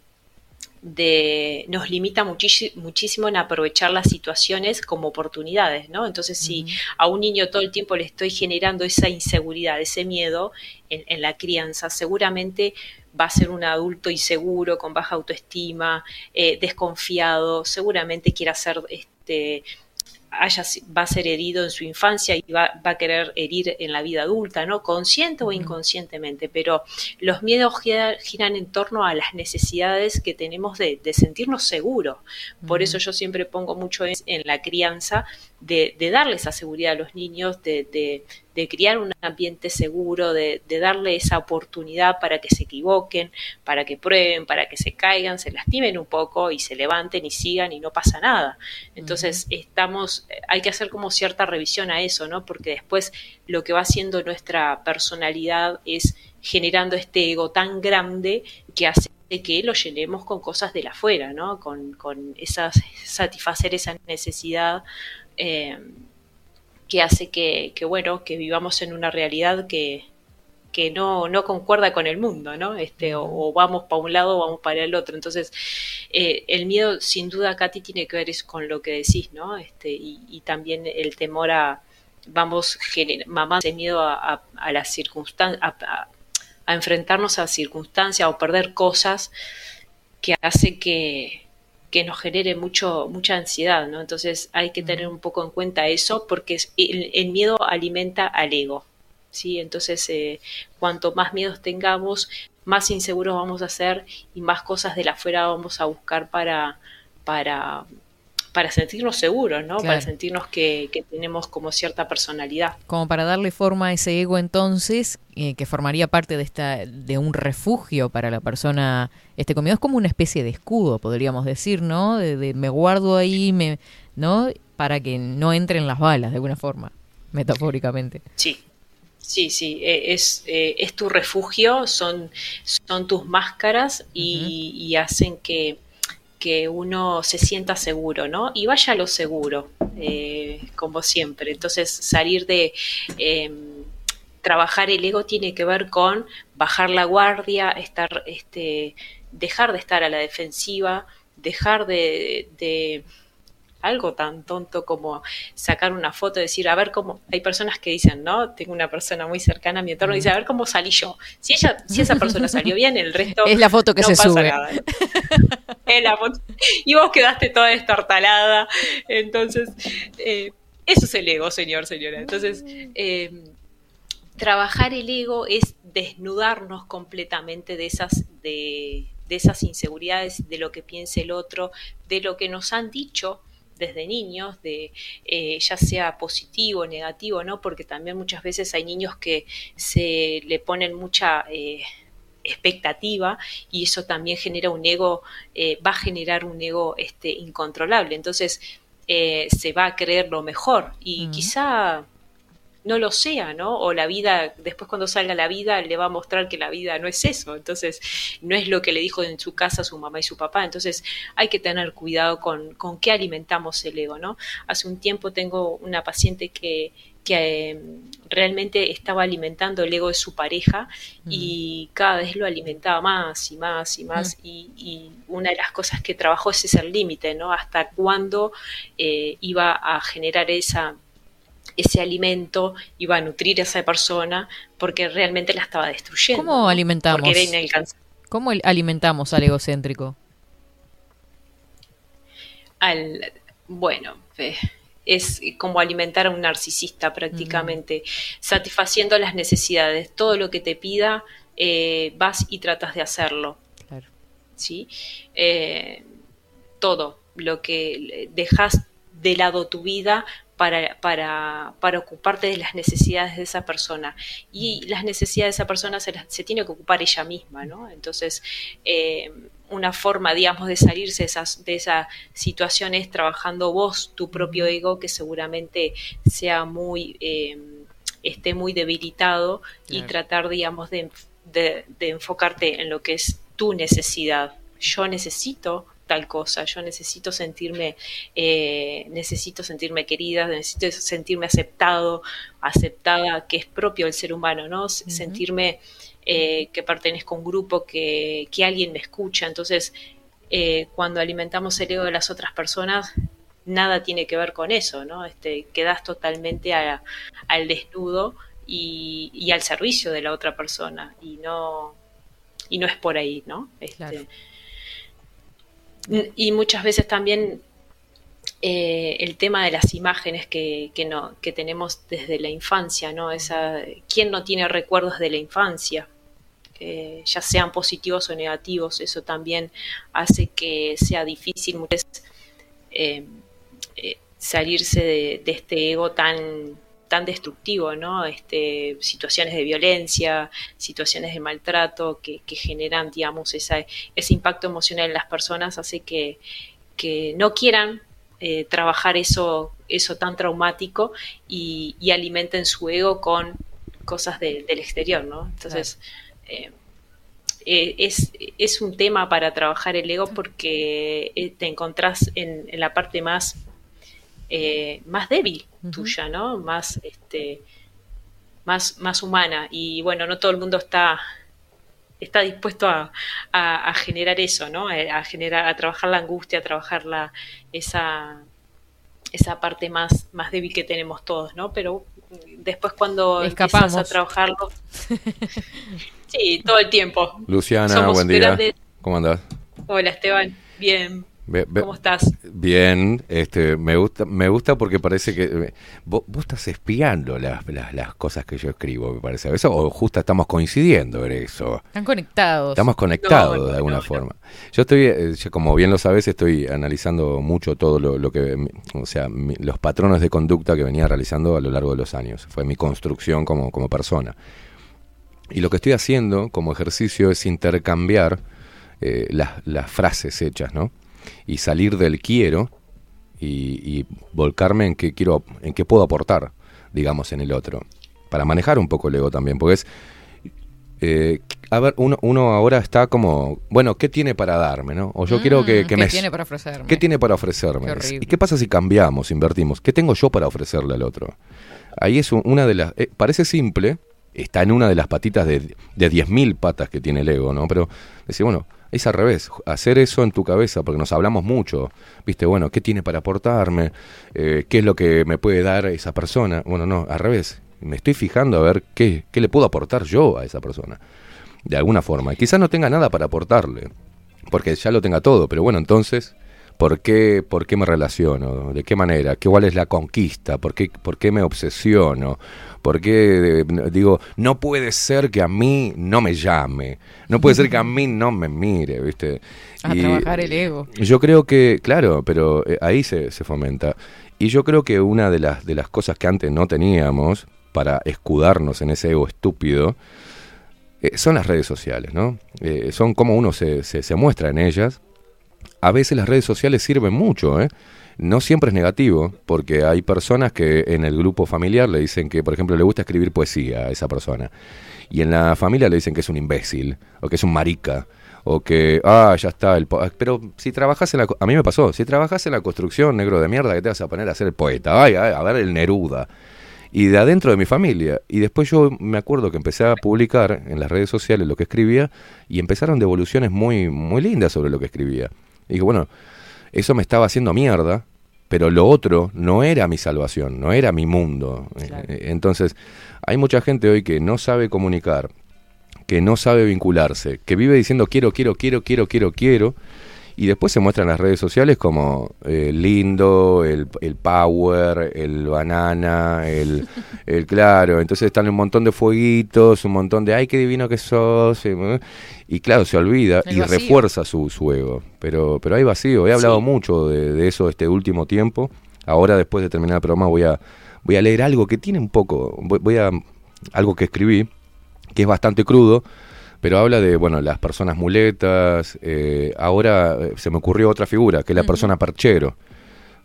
de nos limita muchísimo en aprovechar las situaciones como oportunidades, ¿no? Entonces, si a un niño todo el tiempo le estoy generando esa inseguridad, ese miedo en, en la crianza, seguramente va a ser un adulto inseguro, con baja autoestima, eh, desconfiado, seguramente quiera ser este haya, va a ser herido en su infancia y va, va a querer herir en la vida adulta, ¿no? Consciente o inconscientemente, pero los miedos gira- giran en torno a las necesidades que tenemos de, de sentirnos seguros. Por eso yo siempre pongo mucho en, en la crianza de, de darle esa seguridad a los niños, de, de- de criar un ambiente seguro, de, de darle esa oportunidad para que se equivoquen, para que prueben, para que se caigan, se lastimen un poco y se levanten y sigan y no pasa nada. Entonces, estamos, eh, hay que hacer como cierta revisión a eso, ¿no? Porque después lo que va haciendo nuestra personalidad es generando este ego tan grande que hace que lo llenemos con cosas de la afuera, ¿no? Con, con esas, satisfacer esa necesidad eh, que hace que, que, bueno, que vivamos en una realidad que, que no, no concuerda con el mundo, ¿no? Este, o, o vamos para un lado o vamos para el otro. Entonces, eh, el miedo, sin duda, Katy, tiene que ver es con lo que decís, ¿no? Este, y, y también el temor a, vamos, mamá, ese miedo a, a, a las circunstancias, a enfrentarnos a circunstancias o perder cosas que hace que, que nos genere mucho, mucha ansiedad, ¿no? Entonces hay que tener un poco en cuenta eso porque el miedo alimenta al ego, ¿sí? Entonces eh, cuanto más miedos tengamos, más inseguros vamos a ser y más cosas de la afuera vamos a buscar para, para, para sentirnos seguros, ¿no? Para sentirnos que, que tenemos como cierta personalidad. Como para darle forma a ese ego entonces, eh, que formaría parte de esta de un refugio para la persona este comido es como una especie de escudo, podríamos decir, ¿no? De, de me guardo ahí, me, ¿no? Para que no entren las balas de alguna forma, metafóricamente. Sí, sí, sí, eh, es, eh, es tu refugio, son, son tus máscaras y, y hacen que, que uno se sienta seguro, ¿no? Y vaya a lo seguro, eh, como siempre. Entonces, salir de... eh, trabajar el ego tiene que ver con bajar la guardia, estar, este, dejar de estar a la defensiva, dejar de, de algo tan tonto como sacar una foto y decir, a ver cómo, hay personas que dicen, ¿no? Tengo una persona muy cercana a mi entorno y dice, a ver cómo salí yo. Si ella, si esa persona salió bien, el resto Es la foto que no se pasa sube. nada. Es la foto. Y vos quedaste toda destartalada. Entonces, eh, eso es el ego, señor, señora. Entonces, eh, trabajar el ego es desnudarnos completamente de esas, de, de esas inseguridades, de lo que piense el otro, de lo que nos han dicho desde niños, de eh, ya sea positivo o negativo, ¿no? Porque también muchas veces hay niños que se le ponen mucha eh, expectativa y eso también genera un ego, eh, va a generar un ego este, incontrolable. Entonces eh, se va a creer lo mejor y quizá no lo sea, ¿no? O la vida, después cuando salga la vida, le va a mostrar que la vida no es eso. Entonces, no es lo que le dijo en su casa su mamá y su papá. Entonces, hay que tener cuidado con, con qué alimentamos el ego, ¿no? Hace un tiempo tengo una paciente que, que eh, realmente estaba alimentando el ego de su pareja y cada vez lo alimentaba más y más y más. Y, y una de las cosas que trabajó es ese límite, ¿no? Hasta cuándo eh, iba a generar esa ese alimento iba a nutrir a esa persona porque realmente la estaba destruyendo. ¿Cómo alimentamos? Porque era inalcanzable. ¿Cómo alimentamos al egocéntrico? Al, bueno, eh, es como alimentar a un narcisista prácticamente, satisfaciendo las necesidades. Todo lo que te pida, eh, vas y tratas de hacerlo. ¿sí? Eh, todo lo que dejas de lado tu vida para, para, para, ocuparte de las necesidades de esa persona. Y las necesidades de esa persona se, se tiene que ocupar ella misma, ¿no? Entonces, eh, una forma, digamos, de salirse de esas, de esas situaciones trabajando vos tu propio ego, que seguramente sea muy, eh, esté muy debilitado, y tratar, digamos, de, de, de enfocarte en lo que es tu necesidad. Yo necesito tal cosa, yo necesito sentirme, eh, necesito sentirme querida, necesito sentirme aceptado, aceptada, que es propio del ser humano, ¿no? Sentirme eh, que pertenezco a un grupo, que, que alguien me escucha. Entonces, eh, cuando alimentamos el ego de las otras personas, nada tiene que ver con eso, ¿no? Este, quedas totalmente a- al desnudo y, y al servicio de la otra persona y no y no es por ahí, ¿no? Este, y muchas veces también eh, el tema de las imágenes que, que, no, que tenemos desde la infancia, ¿no? Esa, ¿Quién no tiene recuerdos de la infancia? Eh, ya sean positivos o negativos, eso también hace que sea difícil muchas veces, eh, salirse de este ego tan tan destructivo, ¿no? Este, situaciones de violencia, situaciones de maltrato que, generan, digamos, ese impacto emocional en las personas hace que, no quieran eh, trabajar eso, eso tan traumático y, alimenten su ego con cosas de- del exterior, ¿no? Entonces, eh, eh, es, un tema para trabajar el ego porque te encontrás en, en la parte más, eh, más débil tuya, ¿no? Más, este, más, más humana. Y bueno, no todo el mundo está, está dispuesto a, a- a generar eso, ¿no? Eh, A generar, a trabajar la angustia, a trabajar la, esa, esa parte más, más débil que tenemos todos, ¿no? Pero después cuando empiezas a Escapamos. trabajarlo, sí, todo el tiempo. Luciana, Somos buen día. grandes. ¿Cómo andás? Hola Esteban, bien. ¿Cómo estás? Bien, este, me gusta, me gusta porque parece que eh, vos, vos estás espiando las, las, las cosas que yo escribo, me parece. Eso, o justo estamos coincidiendo en eso. Están conectados. Estamos conectados de alguna forma. Yo estoy, eh, yo, como bien lo sabes, estoy analizando mucho todo lo, lo que, o sea, mi- los patrones de conducta que venía realizando a lo largo de los años. Fue mi construcción como, como persona. Y lo que estoy haciendo como ejercicio es intercambiar eh, las, las frases hechas, ¿no? Y salir del quiero y, y volcarme en qué quiero, en qué puedo aportar, digamos, en el otro. Para manejar un poco el ego también, porque es eh, a ver, uno, uno ahora está como, bueno, ¿qué tiene para darme, no? O yo quiero que, Mm, que ¿qué me... tiene para ofrecerme? ¿Qué tiene para ofrecerme? Qué. ¿Y qué pasa si cambiamos, invertimos? ¿Qué tengo yo para ofrecerle al otro? Ahí es un- una de las... eh, parece simple, está en una de las patitas de, de 10.000 patas que tiene el ego, ¿no? Pero decir, bueno, es al revés, hacer eso en tu cabeza, porque nos hablamos mucho, ¿viste? Bueno, ¿qué tiene para aportarme? Eh, ¿Qué es lo que me puede dar esa persona? Bueno, no, al revés, me estoy fijando a ver qué, qué le puedo aportar yo a esa persona, de alguna forma. Quizás no tenga nada para aportarle, porque ya lo tenga todo, pero bueno, entonces, ¿por qué, por qué me relaciono? ¿De qué manera? ¿Qué, ¿Cuál es la conquista? ¿Por qué, por qué me obsesiono? ¿Por qué digo, no puede ser que a mí no me llame? No puede ser que a mí no me mire, ¿viste? A trabajar el ego. Yo creo que, claro, pero eh, ahí se, se fomenta. Y yo creo que una de las, de las cosas que antes no teníamos para escudarnos en ese ego estúpido eh, son las redes sociales, ¿no? Eh, son como uno se, se, se muestra en ellas. A veces las redes sociales sirven mucho, ¿eh? No siempre es negativo, porque hay personas que en el grupo familiar le dicen que, por ejemplo, le gusta escribir poesía a esa persona. Y en la familia le dicen que es un imbécil, o que es un marica, o que, ah, ya está, el po- pero si trabajas en la... A mí me pasó, si trabajas en la construcción, negro de mierda, que te vas a poner a ser el poeta, ay, ay, a ver el Neruda. Y de adentro de mi familia. Y después yo me acuerdo que empecé a publicar en las redes sociales lo que escribía y empezaron devoluciones muy, muy lindas sobre lo que escribía. Y digo, bueno, eso me estaba haciendo mierda, pero lo otro no era mi salvación, no era mi mundo. Eh, Entonces, hay mucha gente hoy que no sabe comunicar, que no sabe vincularse, que vive diciendo quiero, quiero, quiero, quiero, quiero, quiero, Y después se muestran las redes sociales como eh, lindo, el, el power, el banana, el, el claro. Entonces están un montón de fueguitos, un montón de ay, qué divino que sos. Y claro, se olvida El y vacío. refuerza su, su ego. Pero, pero hay vacío. He hablado Sí. mucho de, de eso este último tiempo. Ahora, después de terminar el programa, voy a, voy a leer algo que tiene un poco. Voy, voy a. algo que escribí, que es bastante crudo. Pero habla de, bueno, las personas muletas. eh, ahora eh, se me ocurrió otra figura, que es la persona perchero.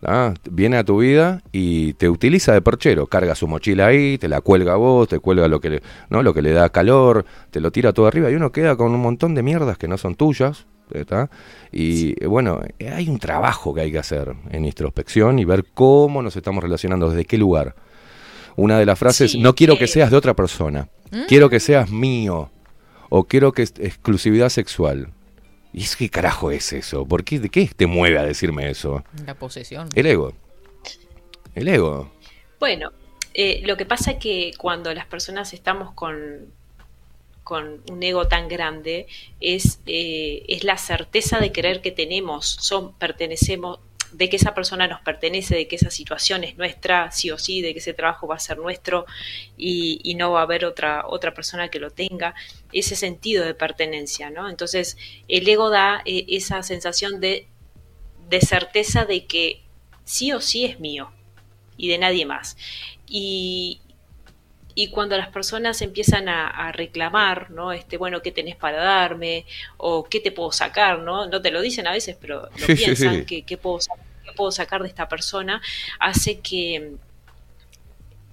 ¿Ah? Viene a tu vida y te utiliza de perchero. Carga su mochila ahí, te la cuelga a vos, te cuelga lo que le, ¿no? lo que le da calor, te lo tira todo arriba y uno queda con un montón de mierdas que no son tuyas. Y eh, bueno, eh, hay un trabajo que hay que hacer en introspección y ver cómo nos estamos relacionando, desde qué lugar. Una de las frases, Sí, no quiero que eh, seas de otra persona, quiero que seas mío, o quiero que es exclusividad sexual. ¿Y es qué carajo es eso? ¿Por qué, ¿De qué te mueve a decirme eso? La posesión. El ego. El ego. Bueno, eh, lo que pasa es que cuando las personas estamos con, con un ego tan grande, es, eh, es la certeza de creer que tenemos, son, pertenecemos, de que esa persona nos pertenece, de que esa situación es nuestra, sí o sí, de que ese trabajo va a ser nuestro y, y no va a haber otra, otra persona que lo tenga, ese sentido de pertenencia, ¿no? Entonces, el ego da eh, esa sensación de, de certeza de que sí o sí es mío y de nadie más. Y, y cuando las personas empiezan a, a reclamar, ¿no? Este, bueno, ¿qué tenés para darme? O ¿qué te puedo sacar? ¿no? No te lo dicen a veces, pero lo Sí, piensan, sí. que, ¿qué puedo, sa- qué puedo sacar de esta persona? Hace que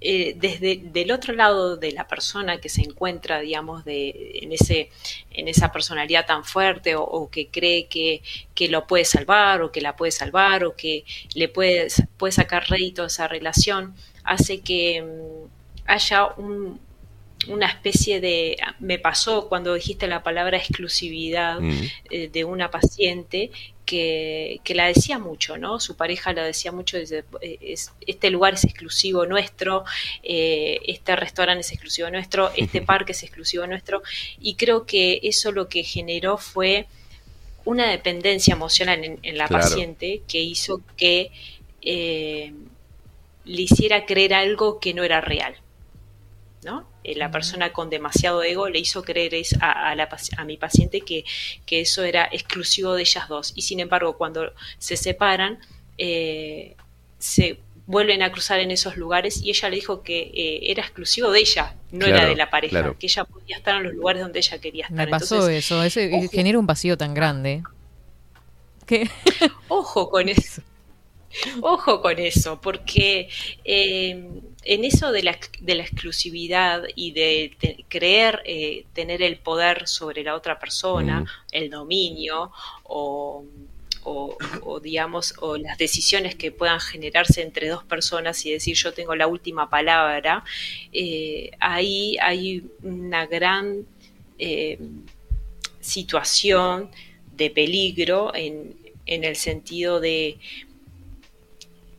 eh, desde del otro lado de la persona que se encuentra, digamos, de, en, ese, en esa personalidad tan fuerte o, que cree que, que lo puede salvar o que la puede salvar o que le puede, puede sacar rédito a esa relación, hace que mm, haya un, una especie de... Me pasó cuando dijiste la palabra exclusividad Mm. eh, de una paciente que, que la decía mucho, ¿no? Su pareja la decía mucho, dice, eh, es- este lugar es exclusivo nuestro, eh, este restaurante es exclusivo nuestro, este parque es exclusivo nuestro, y creo que eso lo que generó fue una dependencia emocional en, en la Claro. paciente que hizo que eh, le hiciera creer algo que no era real. ¿No? Eh, La persona con demasiado ego le hizo creer es- a, a la a mi paciente que, que eso era exclusivo de ellas dos. Y sin embargo, cuando se separan, eh, se vuelven a cruzar en esos lugares y ella le dijo que eh, era exclusivo de ella, no era de la pareja, claro. que ella podía estar en los lugares donde ella quería estar. Me pasó Entonces, eso. Ese ojo. genera un vacío tan grande. Ojo con eso. Ojo con eso, porque eh, en eso de la, de la exclusividad y de creer eh, tener el poder sobre la otra persona, Mm. el dominio o, o- o, digamos, o las decisiones que puedan generarse entre dos personas y decir yo tengo la última palabra, eh, ahí hay una gran eh, situación de peligro en, en el sentido de,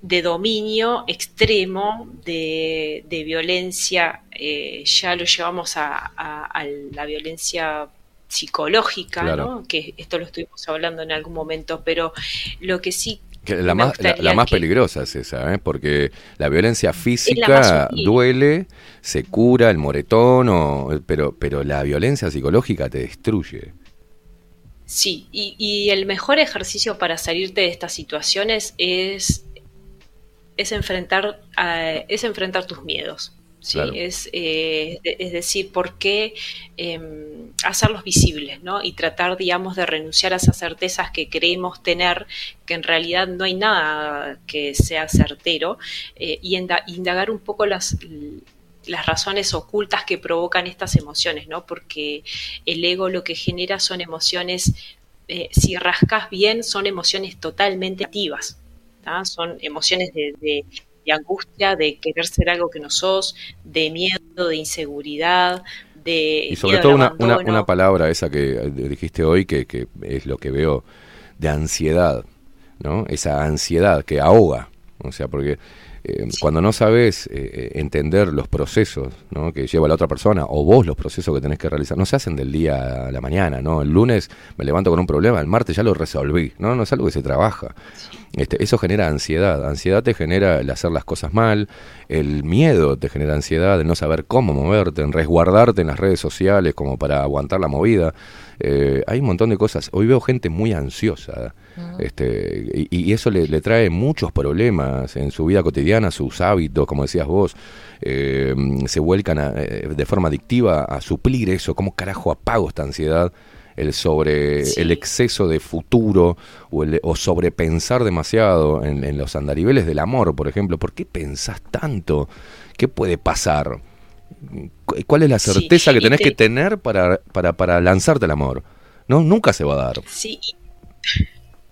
de dominio extremo, de, de violencia, eh, ya lo llevamos a, a- a la violencia psicológica, Claro. ¿no? que esto lo estuvimos hablando en algún momento, pero lo que sí Que la, más, la, la más que- peligrosa es esa, ¿eh? porque la violencia física duele, se cura el moretón, o, pero, pero la violencia psicológica te destruye. Sí, y, y el mejor ejercicio para salirte de estas situaciones es, es, enfrentar, a- es enfrentar tus miedos. ¿sí? Claro. Es, eh, es decir, por qué em, hacerlos visibles, ¿no? Y tratar, digamos, de renunciar a esas certezas que creemos tener, que en realidad no hay nada que sea certero, eh, y indagar un poco las, las razones ocultas que provocan estas emociones, ¿no? Porque el ego lo que genera son emociones, eh, si rascas bien, son emociones totalmente activas, ¿tá? son emociones de, de- de angustia, de querer ser algo que no sos, de miedo, de inseguridad, de Y sobre todo una, una, una palabra esa que eh, dijiste hoy, que, que es lo que veo de ansiedad, ¿no? Esa ansiedad que ahoga. O sea, porque eh, cuando no sabes eh, entender los procesos ¿no? que lleva la otra persona o vos los procesos que tenés que realizar, no se hacen del día a la mañana, ¿no? El lunes me levanto con un problema, el martes ya lo resolví, ¿no? No es algo que se trabaja. Este, eso genera ansiedad. Ansiedad te genera el hacer las cosas mal, el miedo te genera ansiedad de no saber cómo moverte, en resguardarte en las redes sociales como para aguantar la movida. Eh, hay un montón de cosas. Hoy veo gente muy ansiosa este, y, y eso le, le trae muchos problemas en su vida cotidiana, sus hábitos, como decías vos. Eh, se vuelcan a- eh, de forma adictiva a suplir eso. ¿Cómo carajo apago esta ansiedad? El sobre el exceso de futuro o, el, o sobrepensar demasiado en, en los andariveles del amor, por ejemplo. ¿Por qué pensás tanto? ¿Qué puede pasar? ¿Cu- ¿Cuál es la Sí, certeza que tenés te- que tener para, para, para lanzarte al amor? No, nunca se va a dar. Sí.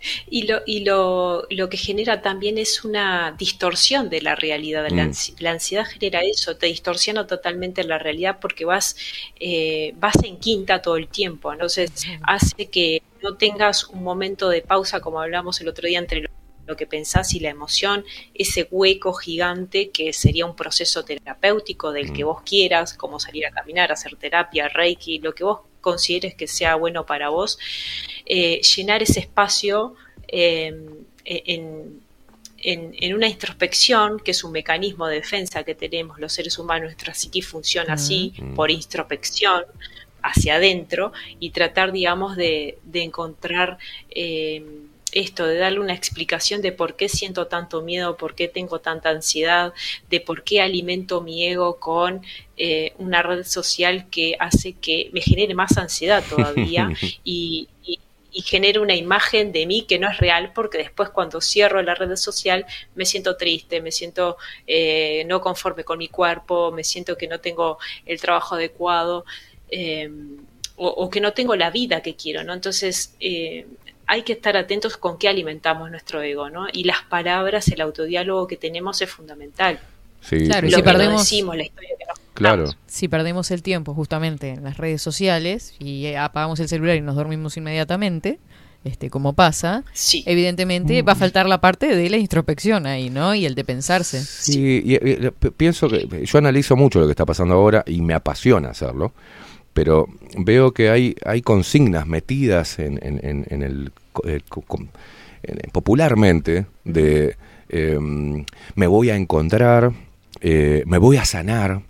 Y lo, y lo, lo que genera también es una distorsión de la realidad. La, Mm. ansi- la ansiedad genera eso, te distorsiona totalmente la realidad porque vas, eh, vas en quinta todo el tiempo. Entonces hace que no tengas un momento de pausa, como hablamos el otro día, entre lo, lo que pensás y la emoción, ese hueco gigante que sería un proceso terapéutico del que vos quieras, como salir a caminar, hacer terapia, reiki, lo que vos consideres que sea bueno para vos, eh, llenar ese espacio eh, en, en- en una introspección, que es un mecanismo de defensa que tenemos los seres humanos, nuestra psique funciona así, Mm. por introspección hacia adentro, y tratar, digamos, de, de encontrar eh, esto, de darle una explicación de por qué siento tanto miedo, por qué tengo tanta ansiedad, de por qué alimento mi ego con eh, una red social que hace que me genere más ansiedad todavía y, y, y genere una imagen de mí que no es real porque después cuando cierro la red social me siento triste, me siento eh, no conforme con mi cuerpo, me siento que no tengo el trabajo adecuado eh, o, o que no tengo la vida que quiero, ¿no? Entonces eh, hay que estar atentos con qué alimentamos nuestro ego, ¿no? Y las palabras, el autodiálogo que tenemos es fundamental. Sí, Claro, si Lo que nos perdemos- decimos, la historia que nos Claro. Si perdemos el tiempo justamente en las redes sociales y eh, apagamos el celular y nos dormimos inmediatamente, este, como pasa, evidentemente va a faltar la parte de la introspección ahí, ¿no? Y el de pensarse. Sí, y, pienso que yo analizo mucho lo que está pasando ahora y me apasiona hacerlo, pero veo que hay, hay consignas metidas en, en- en- en el, eh, popularmente de em, me voy a encontrar, eh, me voy a sanar,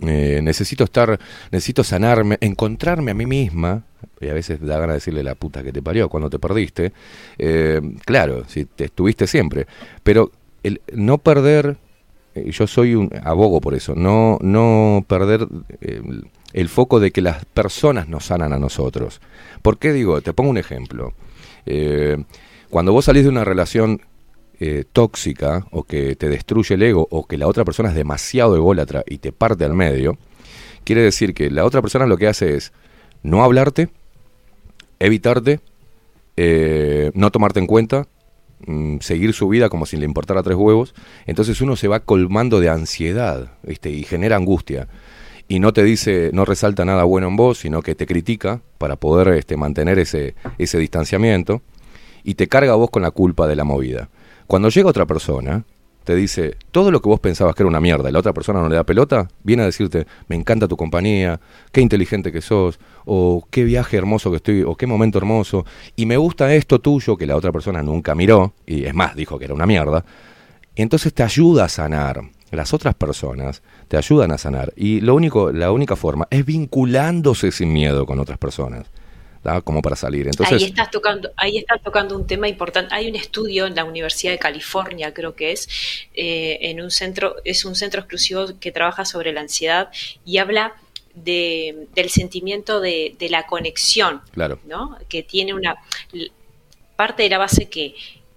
eh, necesito estar, necesito sanarme, encontrarme a mí misma, y a veces da ganas de decirle la puta que te parió cuando te perdiste, eh, claro, si te estuviste siempre, pero el no perder, eh, yo soy un abogo por eso, no, no perder el foco de que las personas nos sanan a nosotros. ¿Por qué digo? Te pongo un ejemplo. Eh, cuando vos salís de una relación eh, tóxica o que te destruye el ego o que la otra persona es demasiado ególatra y te parte al medio, quiere decir que la otra persona lo que hace es no hablarte, evitarte, eh, no tomarte en cuenta, mm, seguir su vida como si le importara tres huevos. Entonces uno se va colmando de ansiedad ¿viste? y genera angustia. Y no te dice, no resalta nada bueno en vos, sino que te critica para poder este, mantener ese, ese distanciamiento y te carga a vos con la culpa de la movida. Cuando llega otra persona, te dice, todo lo que vos pensabas que era una mierda y la otra persona no le da pelota, viene a decirte, me encanta tu compañía, qué inteligente que sos, o qué viaje hermoso que estoy, o qué momento hermoso, y me gusta esto tuyo que la otra persona nunca miró, y es más, dijo que era una mierda, entonces te ayuda a sanar. Las otras personas te ayudan a sanar. Y lo único, la única forma es vinculándose sin miedo con otras personas. ¿da? Como para salir. Entonces, ahí estás tocando, ahí estás tocando un tema importante. Hay un estudio en la Universidad de California, creo que es, eh, en un centro, es un centro exclusivo que trabaja sobre la ansiedad y habla de, del sentimiento de, de la conexión, claro. ¿no? Que tiene una parte de la base que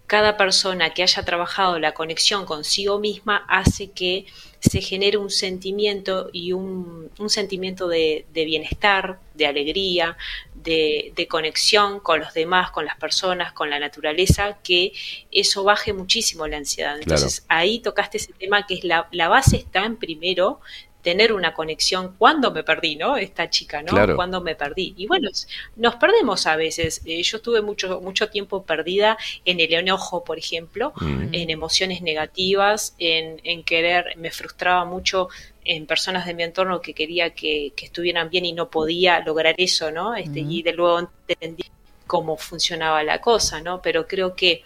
cada persona que haya trabajado la conexión consigo misma hace que se genere un sentimiento y un, un sentimiento de, de bienestar, de alegría, de, de conexión con los demás, con las personas, con la naturaleza, que eso baje muchísimo la ansiedad. Entonces ahí tocaste ese tema que es la, la base está en primero tener una conexión cuando me perdí, ¿no? Esta chica, ¿no? Claro. Cuando me perdí. Y bueno, nos perdemos a veces. Eh, yo estuve mucho, mucho tiempo perdida en el enojo, por ejemplo, Mm. en emociones negativas, en, en querer, me frustraba mucho en personas de mi entorno que quería que, que estuvieran bien y no podía lograr eso, ¿no? Este, Ujú. Y de luego entendí cómo funcionaba la cosa, ¿no? Pero creo que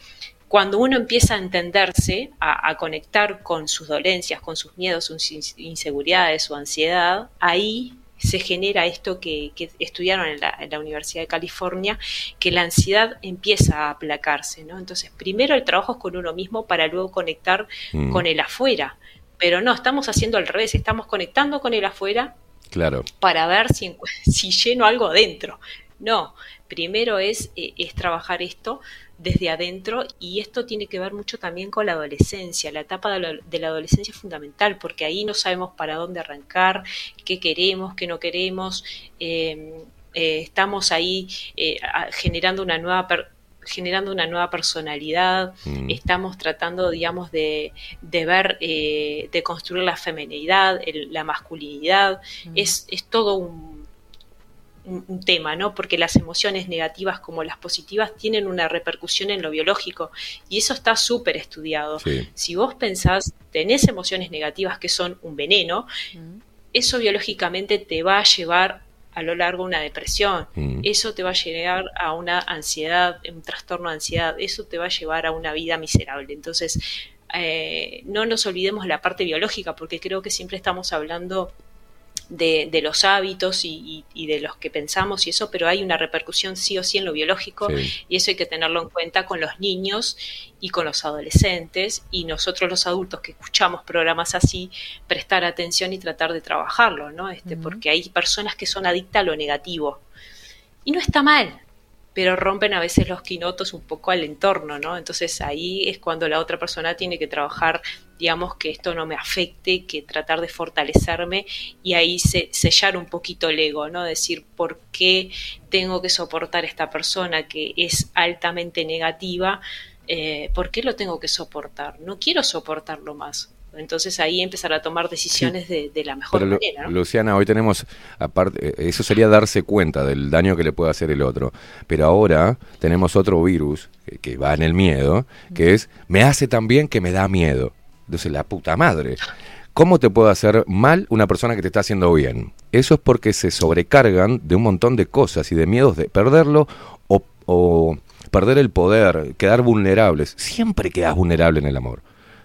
cuando uno empieza a entenderse, a, a conectar con sus dolencias, con sus miedos, sus in- inseguridades, su ansiedad, ahí se genera esto que, que estudiaron en la, en la Universidad de California, que la ansiedad empieza a aplacarse, ¿no? Entonces, primero el trabajo es con uno mismo para luego conectar Mm. con el afuera. Pero no, estamos haciendo al revés, estamos conectando con el afuera Claro. para ver si, lleno algo adentro. No, primero es, eh, es trabajar esto desde adentro y esto tiene que ver mucho también con la adolescencia. La etapa de la, de la adolescencia es fundamental porque ahí no sabemos para dónde arrancar, qué queremos, qué no queremos. eh, eh, estamos ahí eh, generando una nueva per- generando una nueva personalidad, Mm. estamos tratando, digamos, de, de ver, eh, de construir la feminidad, el- la masculinidad, es, es todo un, un- un tema, ¿no? Porque las emociones negativas como las positivas tienen una repercusión en lo biológico y eso está súper estudiado. Sí. Si vos pensás, tenés emociones negativas que son un veneno, eso biológicamente te va a llevar a lo largo una depresión, Mm. eso te va a llevar a una ansiedad, un trastorno de ansiedad, eso te va a llevar a una vida miserable. Entonces, eh, no nos olvidemos la parte biológica, porque creo que siempre estamos hablando de, de los hábitos y, y- y de los que pensamos y eso, pero hay una repercusión sí o sí en lo biológico Sí. y eso hay que tenerlo en cuenta con los niños y con los adolescentes y nosotros los adultos que escuchamos programas así, prestar atención y tratar de trabajarlo, ¿no? Este, Porque hay personas que son adictas a lo negativo y no está mal, pero rompen a veces los quinotos un poco al entorno, ¿no? Entonces ahí es cuando la otra persona tiene que trabajar, digamos, que esto no me afecte, que tratar de fortalecerme y ahí se, sellar un poquito el ego, ¿no? Decir, ¿por qué tengo que soportar a esta persona que es altamente negativa? Eh, ¿Por qué lo tengo que soportar? No quiero soportarlo más. Entonces ahí empezar a tomar decisiones de, de la mejor Pero, manera, ¿no? Luciana, hoy tenemos, aparte, eh, eso sería darse cuenta del daño que le puede hacer el otro. Pero ahora tenemos otro virus que, que va en el miedo, que es, me hace tan bien que me da miedo. Entonces, la puta madre. ¿Cómo te puede hacer mal una persona que te está haciendo bien? Eso es porque se sobrecargan de un montón de cosas y de miedos de perderlo o, o perder el poder, quedar vulnerables. Siempre quedas vulnerable en el amor.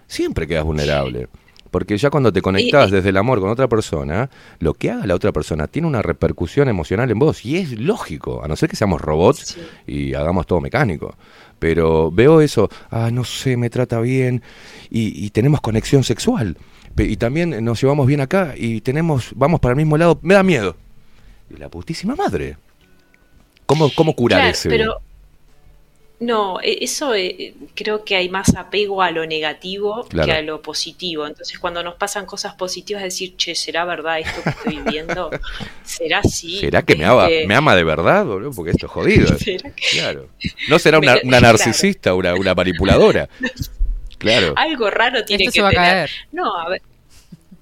Siempre quedas vulnerable. Porque ya cuando te conectás desde el amor con otra persona, lo que haga la otra persona tiene una repercusión emocional en vos. Y es lógico, a no ser que seamos robots y hagamos todo mecánico. Pero veo eso, ah, no sé, me trata bien y, y tenemos conexión sexual. Y también nos llevamos bien acá y tenemos, vamos para el mismo lado, me da miedo. Y la putísima madre. ¿Cómo, cómo curar Claro, ese? pero no, e- eso eh, creo que hay más apego a lo negativo Claro. que a lo positivo. Entonces, cuando nos pasan cosas positivas, decir, che, ¿será verdad esto que estoy viviendo? ¿Será así? ¿Será que me ama, Este, me ama de verdad, boludo? Porque esto es jodido. ¿Será Claro. No será una, narcisista, una, una manipuladora. Claro. Algo raro tiene Esto que se va a caer. No, a ver.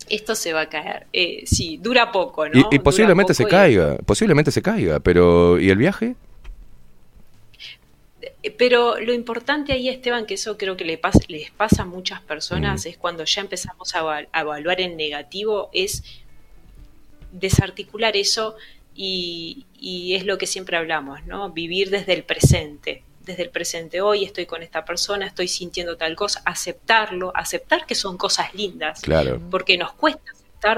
Esto se va a caer. Eh, sí, dura poco, ¿no? Y, posiblemente se y- caiga, posiblemente se caiga, pero ¿y el viaje? Pero lo importante ahí, Esteban, que eso creo que le pasa, les pasa a muchas personas, es cuando ya empezamos a evaluar en negativo, es desarticular eso y, y es lo que siempre hablamos, ¿no? Vivir desde el presente. Desde el presente hoy estoy con esta persona, estoy sintiendo tal cosa, aceptarlo, aceptar que son cosas lindas, Claro. porque nos cuesta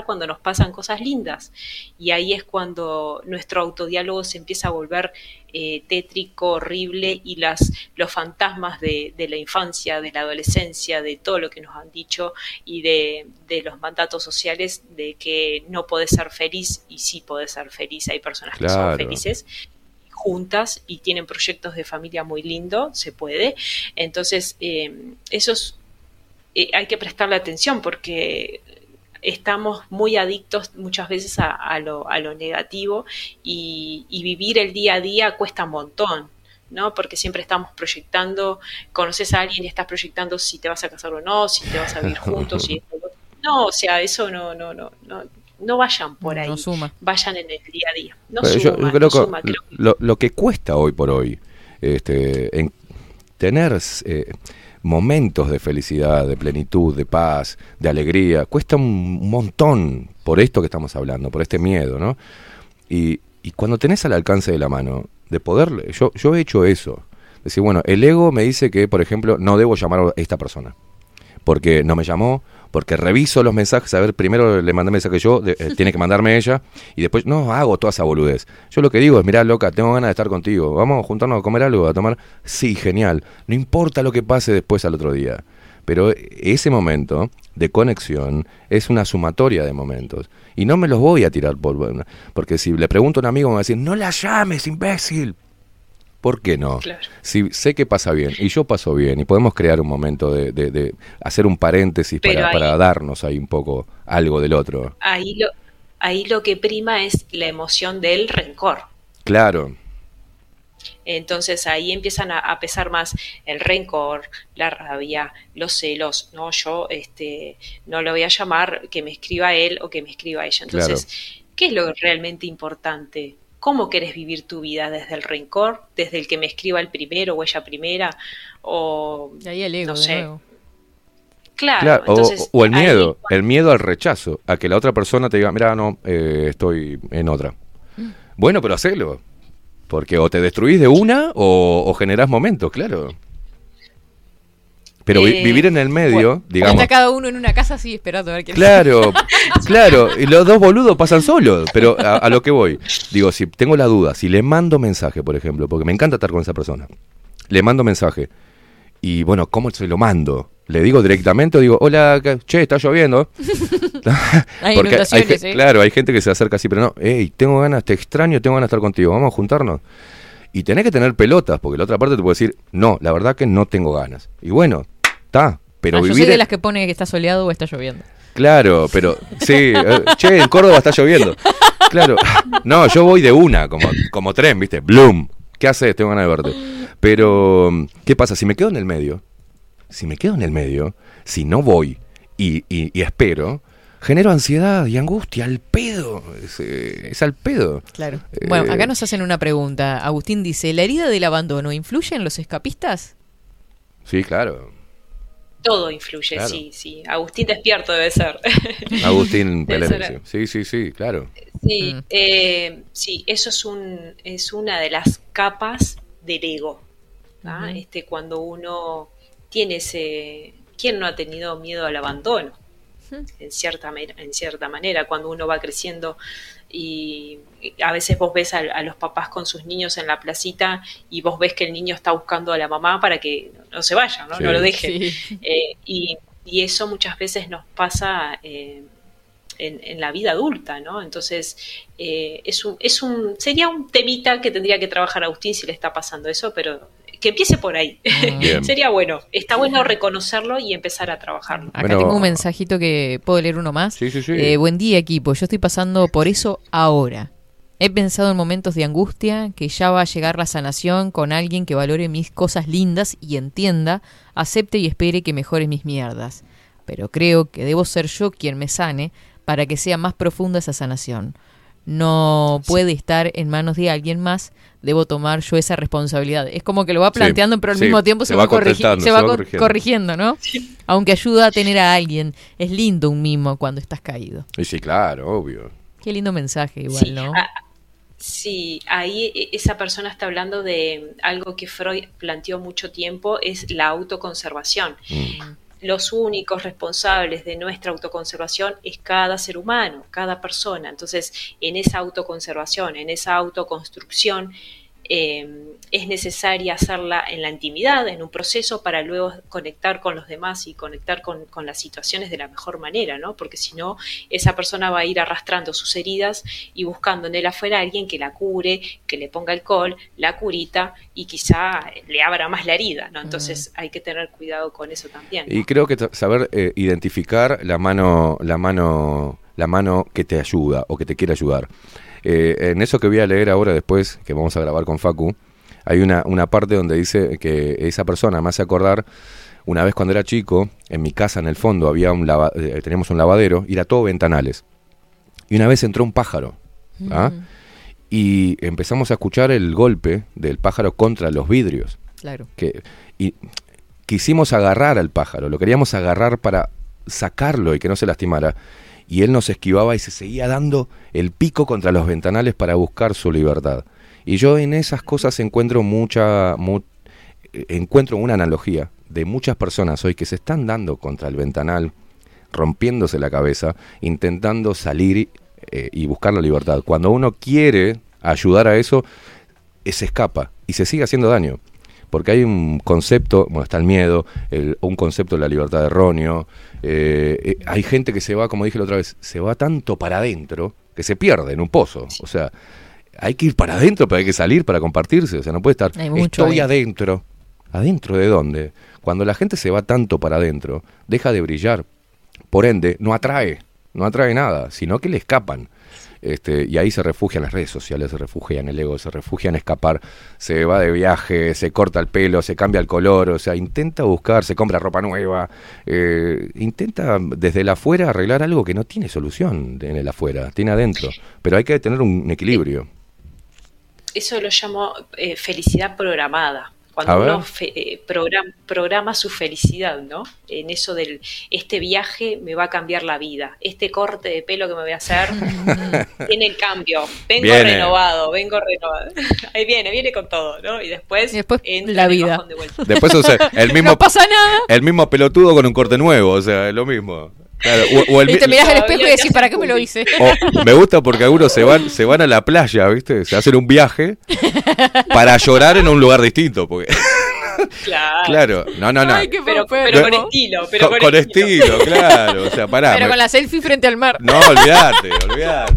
cuando nos pasan cosas lindas. Y ahí es cuando nuestro autodiálogo se empieza a volver eh, tétrico, horrible, y las, los fantasmas de, de la infancia, de la adolescencia, de todo lo que nos han dicho y de, de los mandatos sociales de que no podés ser feliz y sí podés ser feliz. Hay personas que son Claro. felices juntas y tienen proyectos de familia muy lindo, se puede. Entonces, eh, eso es, eh, hay que prestarle atención porque estamos muy adictos muchas veces a, a lo, a lo negativo y, y vivir el día a día cuesta un montón. ¿no? Porque siempre estamos proyectando, conoces a alguien y estás proyectando si te vas a casar o no, si te vas a vivir juntos, si esto, lo otro. no, o sea, eso no, no, no, no, no vayan por No ahí, suma. vayan en el día a día. No yo- suma, yo creo no que suma, creo que- lo, lo que cuesta hoy por hoy, este, en tener eh, momentos de felicidad, de plenitud, de paz, de alegría, cuesta un montón por esto que estamos hablando, por este miedo, ¿no? Y, y cuando tenés al alcance de la mano, de poder, yo, yo he hecho eso. Decir, bueno, el ego me dice que, por ejemplo, no debo llamar a esta persona. Porque no me llamó, porque reviso los mensajes, a ver, primero le mandé mensaje yo, eh, tiene que mandarme ella, y después no hago toda esa boludez. Yo lo que digo es, mirá, loca, tengo ganas de estar contigo, vamos a juntarnos a comer algo, a tomar. Sí, genial, no importa lo que pase después al otro día. Pero ese momento de conexión es una sumatoria de momentos. Y no me los voy a tirar por... Porque si le pregunto a un amigo, me va a decir, no la llames, imbécil. ¿Por qué no? Claro. Si sé que pasa bien y yo paso bien y podemos crear un momento de, de- de hacer un paréntesis para, ahí- para darnos ahí un poco algo del otro. ahí lo, ahí lo que prima es la emoción del rencor. Claro, Entonces ahí empiezan a, a pesar más el rencor, la rabia, los celos. No, yo este, no lo voy a llamar que me escriba él o que me escriba ella. Entonces, ¿qué es lo realmente importante? ¿Cómo querés vivir tu vida? ¿Desde el rencor? ¿Desde el que me escriba el primero o ella primera? O, Y ahí el ego, no sé. Claro, claro. O- entonces, o, el ahí- miedo, el miedo al rechazo, a que la otra persona te diga, mira, no, eh, estoy en otra. Mm. Bueno, pero hacelo. Porque o te destruís de una o, o generás momentos, claro. Pero Eh, vivir en el medio, bueno, digamos... Está cada uno en una casa así esperando a ver quién Claro, claro, y los dos boludos pasan solos, pero a, a lo que voy, digo, si tengo la duda, si le mando mensaje, por ejemplo, porque me encanta estar con esa persona, le mando mensaje, y bueno, ¿cómo se lo mando? ¿Le digo directamente o digo, hola, che, está lloviendo? Hay Porque ge- ¿eh? Claro, hay gente que se acerca así, pero no, hey, tengo ganas, te extraño, tengo ganas de estar contigo, vamos a juntarnos. Y tenés que tener pelotas, porque la otra parte te puede decir, no, la verdad que no tengo ganas. Y bueno, está, pero Ah, yo vivir... soy de en- las que pone que está soleado o está lloviendo. Claro, pero sí, eh, che, en Córdoba está lloviendo. Claro, no, yo voy de una, como, como tren, ¿viste? Bloom, ¿qué haces? Tengo ganas de verte. Pero, ¿qué pasa? Si me quedo en el medio, si me quedo en el medio, si no voy y, y- y espero, genero ansiedad y angustia al pedo. Es, eh, es al pedo. Claro. Eh, Bueno, acá nos hacen una pregunta. Agustín dice, ¿la herida del abandono influye en los escapistas? Sí, claro. Todo influye, Claro. sí, sí. Agustín despierto debe ser. Agustín ser- sí, sí, sí, claro. Sí, eh, sí, eso es, un, es una de las capas del ego. ¿ah? Este, cuando uno tiene ese... ¿Quién no ha tenido miedo al abandono? En cierta, en cierta manera, cuando uno va creciendo y a veces vos ves a, a los papás con sus niños en la placita y vos ves que el niño está buscando a la mamá para que no se vaya, no, Sí. no lo deje. Sí. Eh, y, y eso muchas veces nos pasa eh, en, en la vida adulta, ¿no? Entonces, eh, es un, es un, sería un temita que tendría que trabajar Agustín si le está pasando eso, pero que empiece por ahí. Bien. sería bueno. Está bueno reconocerlo y empezar a trabajarlo. Acá Bueno. tengo un mensajito que puedo leer uno más. Sí, sí, sí. Eh, buen día equipo, yo estoy pasando por eso ahora. He pensado en momentos de angustia que ya va a llegar la sanación con alguien que valore mis cosas lindas y entienda, acepte y espere que mejore mis mierdas. Pero creo que debo ser yo quien me sane para que sea más profunda esa sanación. No puede estar en manos de alguien más, debo tomar yo esa responsabilidad. Es como que lo va Sí, planteando, pero al sí, mismo tiempo se, se va, va corrigi- contestando, se se va va co- corrigiendo. corrigiendo, ¿no? Aunque ayuda a tener a alguien. Es lindo un mimo cuando estás caído. Y sí, claro, obvio. Qué lindo mensaje igual, Sí, ¿no? ah, sí, ahí e- esa persona está hablando de algo que Freud planteó mucho tiempo, es la autoconservación. Los únicos responsables de nuestra autoconservación es cada ser humano, cada persona. Entonces, en esa autoconservación, en esa autoconstrucción, eh, es necesaria hacerla en la intimidad, en un proceso, para luego conectar con los demás y conectar con, con las situaciones de la mejor manera, ¿no? Porque si no, esa persona va a ir arrastrando sus heridas y buscando en él afuera a alguien que la cure, que le ponga alcohol, la curita y quizá le abra más la herida, ¿no? Entonces hay que tener cuidado con eso también. ¿no? Y creo que saber eh, identificar la mano, la mano, la mano que te ayuda o que te quiere ayudar. Eh, en eso que voy a leer ahora después, que vamos a grabar con Facu, hay una, una parte donde dice que esa persona me hace acordar una vez cuando era chico, en mi casa en el fondo había un lava- eh, teníamos un lavadero y era todo ventanales. Y una vez entró un pájaro. ¿ah? Y empezamos a escuchar el golpe del pájaro contra los vidrios. Claro. Que, y quisimos agarrar al pájaro, lo queríamos agarrar para sacarlo y que no se lastimara. Y él nos esquivaba y se seguía dando el pico contra los ventanales para buscar su libertad. Y yo en esas cosas encuentro mucha, mu- encuentro una analogía de muchas personas hoy que se están dando contra el ventanal, rompiéndose la cabeza, intentando salir eh, y buscar la libertad. Cuando uno quiere ayudar a eso, eh, se escapa y se sigue haciendo daño. Porque hay un concepto, bueno, está el miedo, el- un concepto de la libertad erróneo. eh, hay gente que se va, como dije la otra vez, se va tanto para adentro que se pierde en un pozo. O sea, hay que ir para adentro, pero hay que salir para compartirse. O sea, no puede estar, Hay mucho estoy ahí. adentro. ¿Adentro de dónde? Cuando la gente se va tanto para adentro, deja de brillar. Por ende, no atrae, no atrae nada, sino que le escapan. Este, y ahí se refugian las redes sociales, se refugia en el ego, se refugia en escapar, se va de viaje, se corta el pelo, se cambia el color, o sea, intenta buscar, se compra ropa nueva, eh, intenta desde el afuera arreglar algo que no tiene solución en el afuera, tiene adentro, pero hay que tener un equilibrio. Eso lo llamo eh, felicidad programada. Cuando uno fe- eh, program- programa su felicidad, ¿no? En eso del, este viaje me va a cambiar la vida, este corte de pelo que me voy a hacer tiene el cambio, vengo Viene. renovado, vengo renovado. Ahí viene, viene con todo, ¿no? Y después, entra la en el vida. bajón de vuelta. Después, o sea, el mismo, No pasa nada. el mismo pelotudo con un corte nuevo, o sea, es lo mismo. Claro, o- o el Y te mirás al espejo y decís, ¿para qué me lo hice? O me gusta porque algunos se van, se van a la playa, ¿viste? Se hacen un viaje para llorar en un lugar distinto. Porque, Claro. claro, no, no, no. Ay, qué Pero, con estilo, pero con, con, con estilo, claro. O sea, pará. Pero me- con la selfie frente al mar. No, olvídate, olvídate.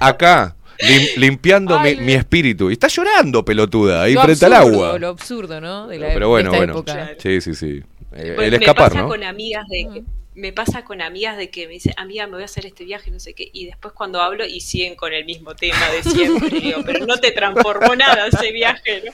Acá, lim- limpiando mi, mi espíritu. Y está llorando, pelotuda, ahí frente al agua. Lo absurdo, ¿no? De la, Pero de bueno, esta bueno. época. Sí, sí, sí. Eh, Pues el me escapar, pasa ¿no? con amigas de me pasa con amigas de que me dicen, amiga, me voy a hacer este viaje, no sé qué, y después cuando hablo y siguen con el mismo tema de siempre, digo, pero no te transformó nada ese viaje, ¿no?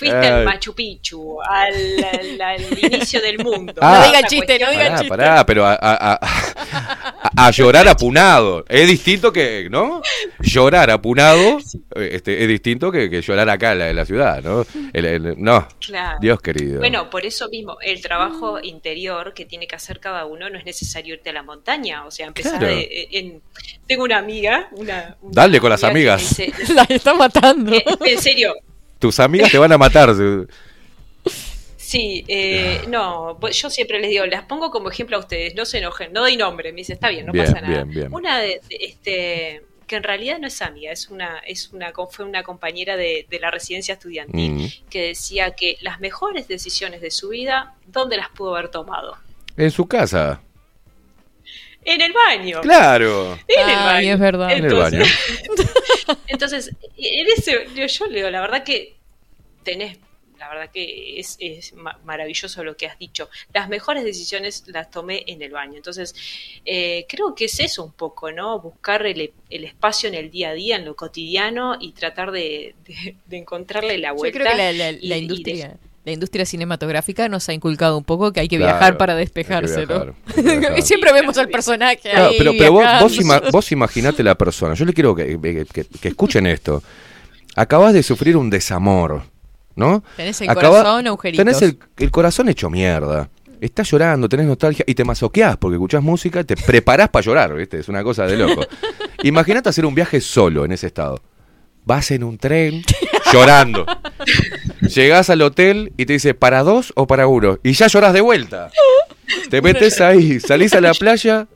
Fuiste Ay. al Machu Picchu, al, al- al inicio del mundo. Ah. No diga chiste, no diga Pará, chiste. pará, pero a, a- a- a llorar apunado. Es distinto que, ¿no? Llorar apunado eh, este, es distinto que, que llorar acá en la, en la ciudad, ¿no? El- el- no, Claro. Dios querido. Bueno, por eso mismo, el trabajo interior que tiene que hacer cada uno no es necesario irte a la montaña, o sea, empezar Claro. de- en... Tengo una amiga, una... una Dale con las amiga amigas. dice- La está matando. Eh, en serio, Tus amigas te van a matar. Sí, eh, no, pues yo siempre les digo, las pongo como ejemplo a ustedes, no se enojen, no doy nombre, me dice, está bien, no Bien, pasa nada. bien, bien. Una de, de- este, que en realidad no es amiga, es una, es una, fue una compañera de, de la residencia estudiantil Mm. que decía que las mejores decisiones de su vida, ¿dónde las pudo haber tomado? En su casa. En el baño. Claro. En el Ay, baño. es verdad. En el baño. Entonces, en ese, yo, yo le digo, la verdad que tenés, la verdad que es, es ma- maravilloso lo que has dicho. Las mejores decisiones las tomé en el baño. Entonces, eh, creo que es eso un poco, ¿no? Buscar el, el espacio en el día a día, en lo cotidiano y tratar de, de- de encontrarle la Yo vuelta. creo que la, la- y- la y industria, la industria cinematográfica nos ha inculcado un poco que hay que Claro, viajar para despejarse, viajar, ¿no? viajar. Siempre vemos al personaje Claro, ahí pero pero vos, vos, ima- vos imaginate la persona. Yo le quiero que, que- que escuchen esto. Acabas de sufrir un desamor, ¿no? Tenés el Acaba- corazón agujeritos. Tenés el, el corazón hecho mierda. Estás llorando, tenés nostalgia y te masoqueás porque escuchás música, te preparás para llorar, ¿viste? Es una cosa de loco. Imagínate hacer un viaje solo en ese estado. Vas en un tren llorando. Llegás al hotel y te dice, ¿para dos o para uno? Y ya llorás de vuelta. Te metes ahí, salís a la playa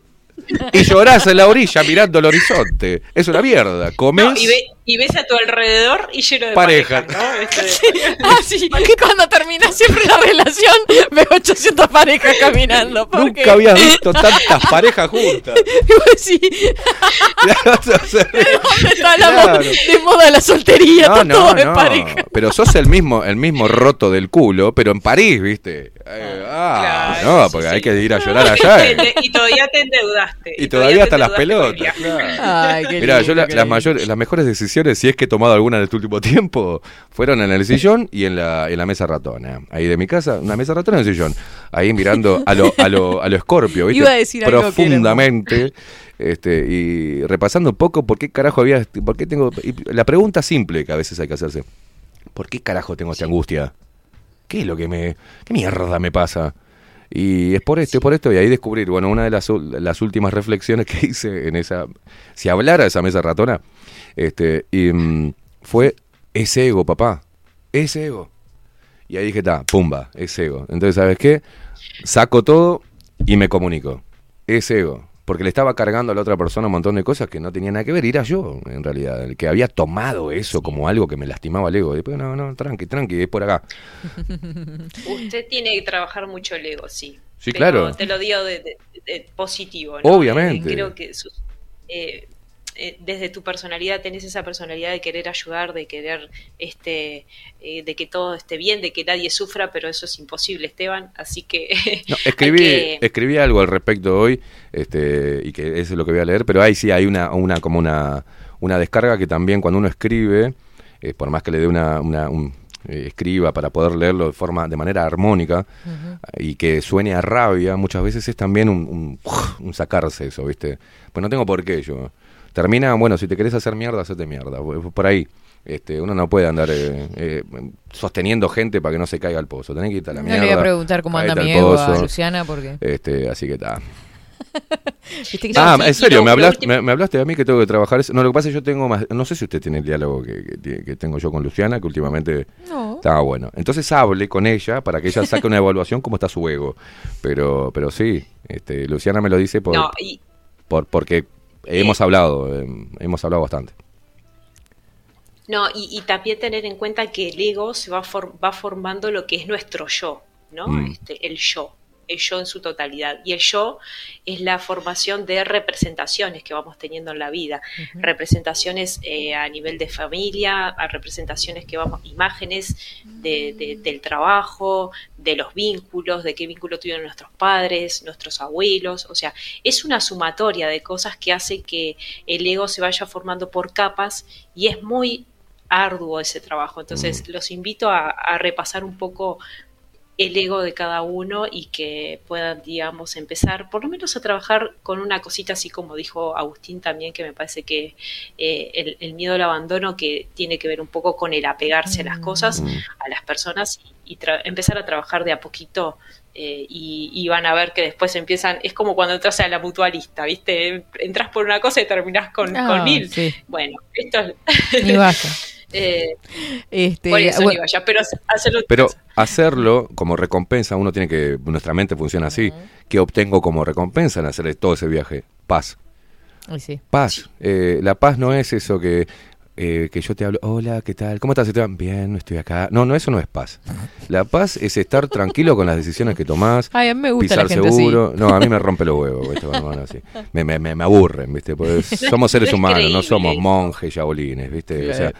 y llorás en la orilla mirando el horizonte. Es una mierda. Comés. No, y, ve- y ves a tu alrededor y lleno de Pareja. parejas, ¿no? Este- Ah, sí, cuando termina siempre la relación veo 800 parejas caminando. ¿por qué? Nunca habías visto tantas parejas juntas. sí, ¿dónde está la Claro. de moda la soltería? No, Está no, todo en no. pareja. Pero sos el mismo, el mismo roto del culo, pero en París, ¿viste? Eh, ah, Claro, no, porque sí. hay que ir a llorar allá. eh. y todavía te endeudaste. Y todavía hasta las pelotas. claro. Ay, qué Mirá, yo la- qué las mayores, las mejores decisiones si es que he tomado alguna en este último tiempo, fueron en el sillón y en la, en la mesa ratona. Ahí de mi casa, una mesa ratona en el sillón. Ahí mirando a lo, a lo, a lo escorpio, ¿viste? Iba a decir algo que Profundamente. Este, y repasando un poco por qué carajo había. Por qué tengo. y la pregunta simple que a veces hay que hacerse: ¿por qué carajo tengo esta angustia? ¿Qué es lo que me. ¿Qué mierda me pasa? Y es por esto, es por esto, y ahí descubrir, bueno, una de las, las últimas reflexiones que hice en esa, si hablara de esa mesa ratona, este, y, mm, fue ese ego, papá, ese ego. Y ahí dije, está, pumba, ese ego. Entonces, ¿sabes qué? Saco todo y me comunico. Ese ego. Porque le estaba cargando a la otra persona un montón de cosas que no tenía nada que ver. Y era yo, en realidad, el que había tomado eso como algo que me lastimaba el ego. Y después, no, no, tranqui, tranqui, es por acá. Usted tiene que trabajar mucho el ego, sí. Sí, Pero claro. Te lo digo de, de- de positivo. ¿no? Obviamente. Eh, creo que sus- eh, eh, desde tu personalidad tenés esa personalidad de querer ayudar, de querer este, eh, de que todo esté bien, de que nadie sufra, pero eso es imposible, Esteban. Así que No, escribí, que- escribí algo al respecto hoy, este, y que eso es lo que voy a leer, pero ahí sí hay una, una como una, una descarga que también cuando uno escribe, eh, por más que le dé una, una- un, escriba para poder leerlo de forma, de manera armónica, y que suene a rabia, muchas veces es también un, un, un sacarse eso, ¿viste? Pues no tengo por qué yo. Termina, bueno, si te querés hacer mierda, hacete mierda. Por ahí. Este, uno no puede andar eh, eh, sosteniendo gente para que no se caiga al pozo. Tenés que irte a la No mierda. le voy a preguntar cómo anda mi ego a. Luciana porque... Este, así que está. Ah, en serio, me, hablaste, me, me hablaste a mí que tengo que trabajar. eso. No, lo que pasa es que yo tengo más. No sé si usted tiene el diálogo que, que tengo yo con Luciana, que últimamente No. estaba bueno. Entonces hable con ella para que ella saque una evaluación cómo está su ego. Pero, pero sí, este, Luciana me lo dice por, No, y, por porque hemos hablado, eh, hemos hablado bastante. No, y, y también tener en cuenta que el ego se va, for- va formando lo que es nuestro yo, ¿no? Mm. Este, el yo, el yo en su totalidad. Y el yo es la formación de representaciones que vamos teniendo en la vida. Representaciones eh, a nivel de familia, a representaciones que vamos, imágenes de- de- del trabajo, de los vínculos, de qué vínculo tuvieron nuestros padres, nuestros abuelos. O sea, es una sumatoria de cosas que hace que el ego se vaya formando por capas y es muy arduo ese trabajo. Entonces, los invito a, a repasar un poco el ego de cada uno y que puedan, digamos, empezar por lo menos a trabajar con una cosita así como dijo Agustín también, que me parece que eh, el, el miedo al abandono que tiene que ver un poco con el apegarse a las cosas, a las personas y empezar a trabajar de a poquito eh, y, y van a ver que después empiezan, es como cuando entras a la mutualista, ¿viste? Entras por una cosa y terminás con, Ah, con mil. sí. Bueno, esto es... Eh, Este, por eso bueno, ni vaya, pero hacerlo Pero hacerlo como recompensa, uno tiene que, nuestra mente funciona así, que obtengo como recompensa en hacer todo ese viaje? Paz. ay, sí. Paz. Eh, la paz no es eso que, eh, que yo te hablo, hola, ¿qué tal? ¿Cómo estás? Esteban? Bien, estoy acá. No, no, eso no es paz. La paz es estar tranquilo con las decisiones que tomás, Ay, a mí me gusta la pisar gente seguro. así. No, a mí me rompe los huevos, ¿viste? Hermano, así. Me, me, me, aburren, ¿viste? Porque somos seres No es humanos, no somos monjes, yabolines, ¿viste? O sea.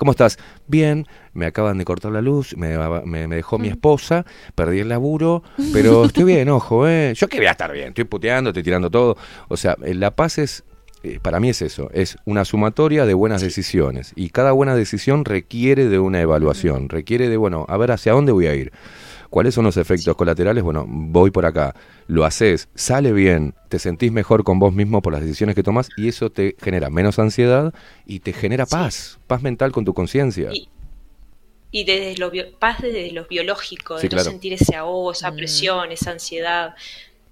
¿Cómo estás? Bien, me acaban de cortar la luz, me, me, me dejó mi esposa, perdí el laburo, pero estoy bien, ojo, ¿eh? Yo que voy a estar bien, estoy puteando, estoy tirando todo. O sea, eh, la paz es, eh, para mí es eso, es una sumatoria de buenas decisiones. Y cada buena decisión requiere de una evaluación, requiere de, bueno, a ver hacia dónde voy a ir. ¿Cuáles son los efectos colaterales? Bueno, voy por acá, lo haces, sale bien, te sentís mejor con vos mismo por las decisiones que tomas y eso te genera menos ansiedad y te genera paz, paz mental con tu conciencia. Y, y desde lo bio- paz desde lo biológico, de Sí, no claro. sentir ese ahogo, esa presión, esa ansiedad.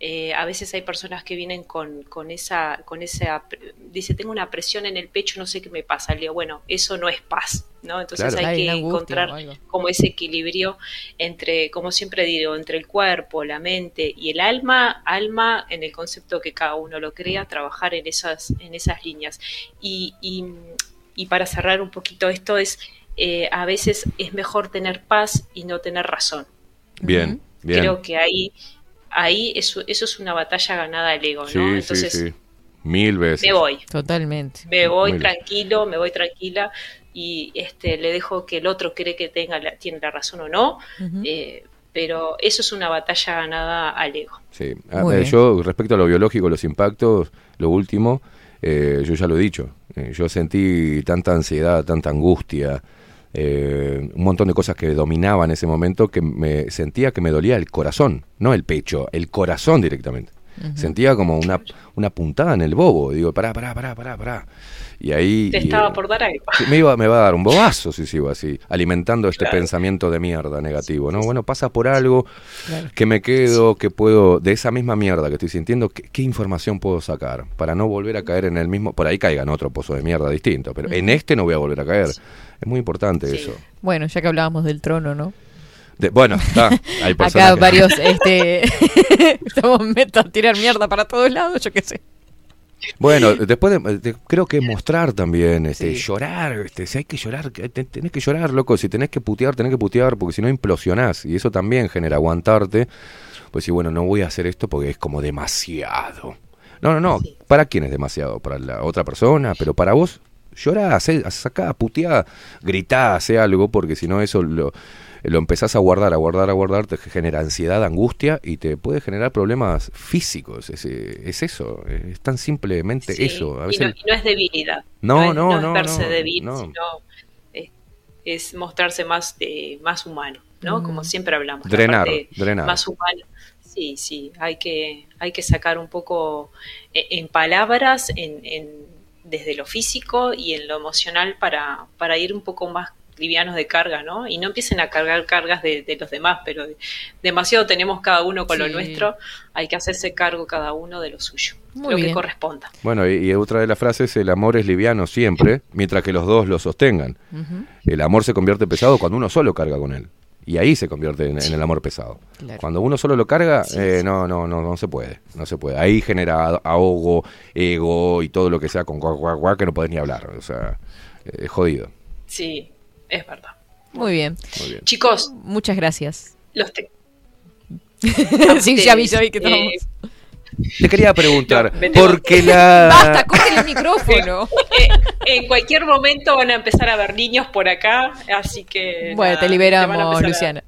Eh, a veces hay personas que vienen con, con esa, con esa, dice, tengo una presión en el pecho, no sé qué me pasa. Le digo, bueno, eso no es paz, ¿no? Entonces Claro. hay Hay que encontrar como ese equilibrio entre, como siempre digo, entre el cuerpo, la mente y el alma, alma en el concepto que cada uno lo crea, trabajar en esas, en esas líneas. Y, y, y para cerrar un poquito esto es, eh, a veces es mejor tener paz y no tener razón. Bien, bien. Creo que ahí, ahí eso, eso es una batalla ganada al ego, ¿no? sí, Entonces sí, sí. Mil veces. me voy, Totalmente. me voy tranquilo, me voy tranquila y este le dejo que el otro cree que tenga la, tiene la razón o no, eh, pero eso es una batalla ganada al ego. Sí. Ah, eh, yo, respecto a lo biológico, los impactos, lo último, Eh, yo ya lo he dicho. Eh, yo sentí tanta ansiedad, tanta angustia, eh, un montón de cosas que dominaba en ese momento que me sentía que me dolía el corazón, no el pecho, el corazón directamente. Sentía como una, una puntada en el bobo. Digo, pará, pará, pará, pará, pará. Y ahí... Te y, estaba eh, por dar algo. Me, iba, me va a dar un bobazo si sigo así, alimentando este pensamiento de mierda negativo, ¿no? Bueno, pasa por algo que me quedo, que puedo, de esa misma mierda que estoy sintiendo, ¿qué, qué información puedo sacar? Para no volver a caer en el mismo, por ahí caiga en otro pozo de mierda distinto, pero en este no voy a volver a caer. Es muy importante eso. Bueno, ya que hablábamos del trono, ¿no? De- bueno, está, hay Acá varios, este, estamos meta a tirar mierda para todos lados, yo qué sé. Bueno, después de- de- creo que mostrar también, este, llorar, este, si hay que llorar, tenés que llorar, loco, si tenés que putear, tenés que putear, porque si no implosionás, y eso también genera aguantarte, pues sí, bueno, no voy a hacer esto porque es como demasiado. No, no, no, ¿para quién es demasiado? Para la otra persona, pero para vos, llorá, sacá, puteá, gritá, hace algo, porque si no eso lo, lo empezás a guardar, a guardar, a guardar, te genera ansiedad, angustia y te puede generar problemas físicos. Es, eh, es eso, es tan simplemente Sí, eso. A y, no, y no es debilidad. No, es- no, es no, verse no, débil, no. sino es, es mostrarse más, eh, más humano, ¿no? Mm. Como siempre hablamos. la Drenar, drenar. Más humana. Sí, sí, hay que, hay que sacar un poco eh, en palabras, en, en- desde lo físico y en lo emocional para, para ir un poco más livianos de carga, ¿no? Y no empiecen a cargar cargas de, de los demás, pero demasiado tenemos cada uno con lo nuestro, hay que hacerse cargo cada uno de lo suyo, Muy lo que corresponda. bueno, y, y otra de las frases, el amor es liviano siempre, mientras que los dos lo sostengan. El amor se convierte pesado cuando uno solo carga con él. Y ahí se convierte en, en el amor pesado. Claro. Cuando uno solo lo carga, eh, no, no, no, no se puede. No se puede. Ahí genera ahogo, ego y todo lo que sea con guac, guac, guac, que no podés ni hablar. O sea, eh, es jodido. Sí, es verdad. Muy bien. Muy bien. Chicos, Muchas gracias. los te- sí, ya vi, ya vi que Eh, estamos. Te quería preguntar, No, porque la... Basta, corten el micrófono. eh, en cualquier momento van a empezar a ver niños por acá, así que... Bueno, nada, te liberamos, a- Luciana.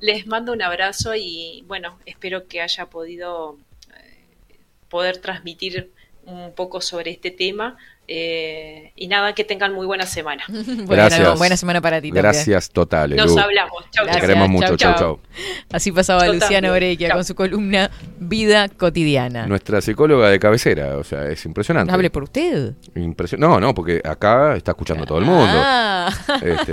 Les mando un abrazo y bueno, espero que haya podido eh, poder transmitir un poco sobre este tema. Eh, y nada, que tengan muy buena semana. Gracias. buena semana para ti también. Gracias totales, Nos Lu. hablamos. Chau, Te chau. queremos mucho. chau, Chau. Así pasaba Yo Luciana. Orequia con su columna Vida Cotidiana. Nuestra psicóloga de cabecera, o sea, es impresionante. Hable por usted. Impresio- No, no, porque acá está escuchando todo el mundo. Ah. Este,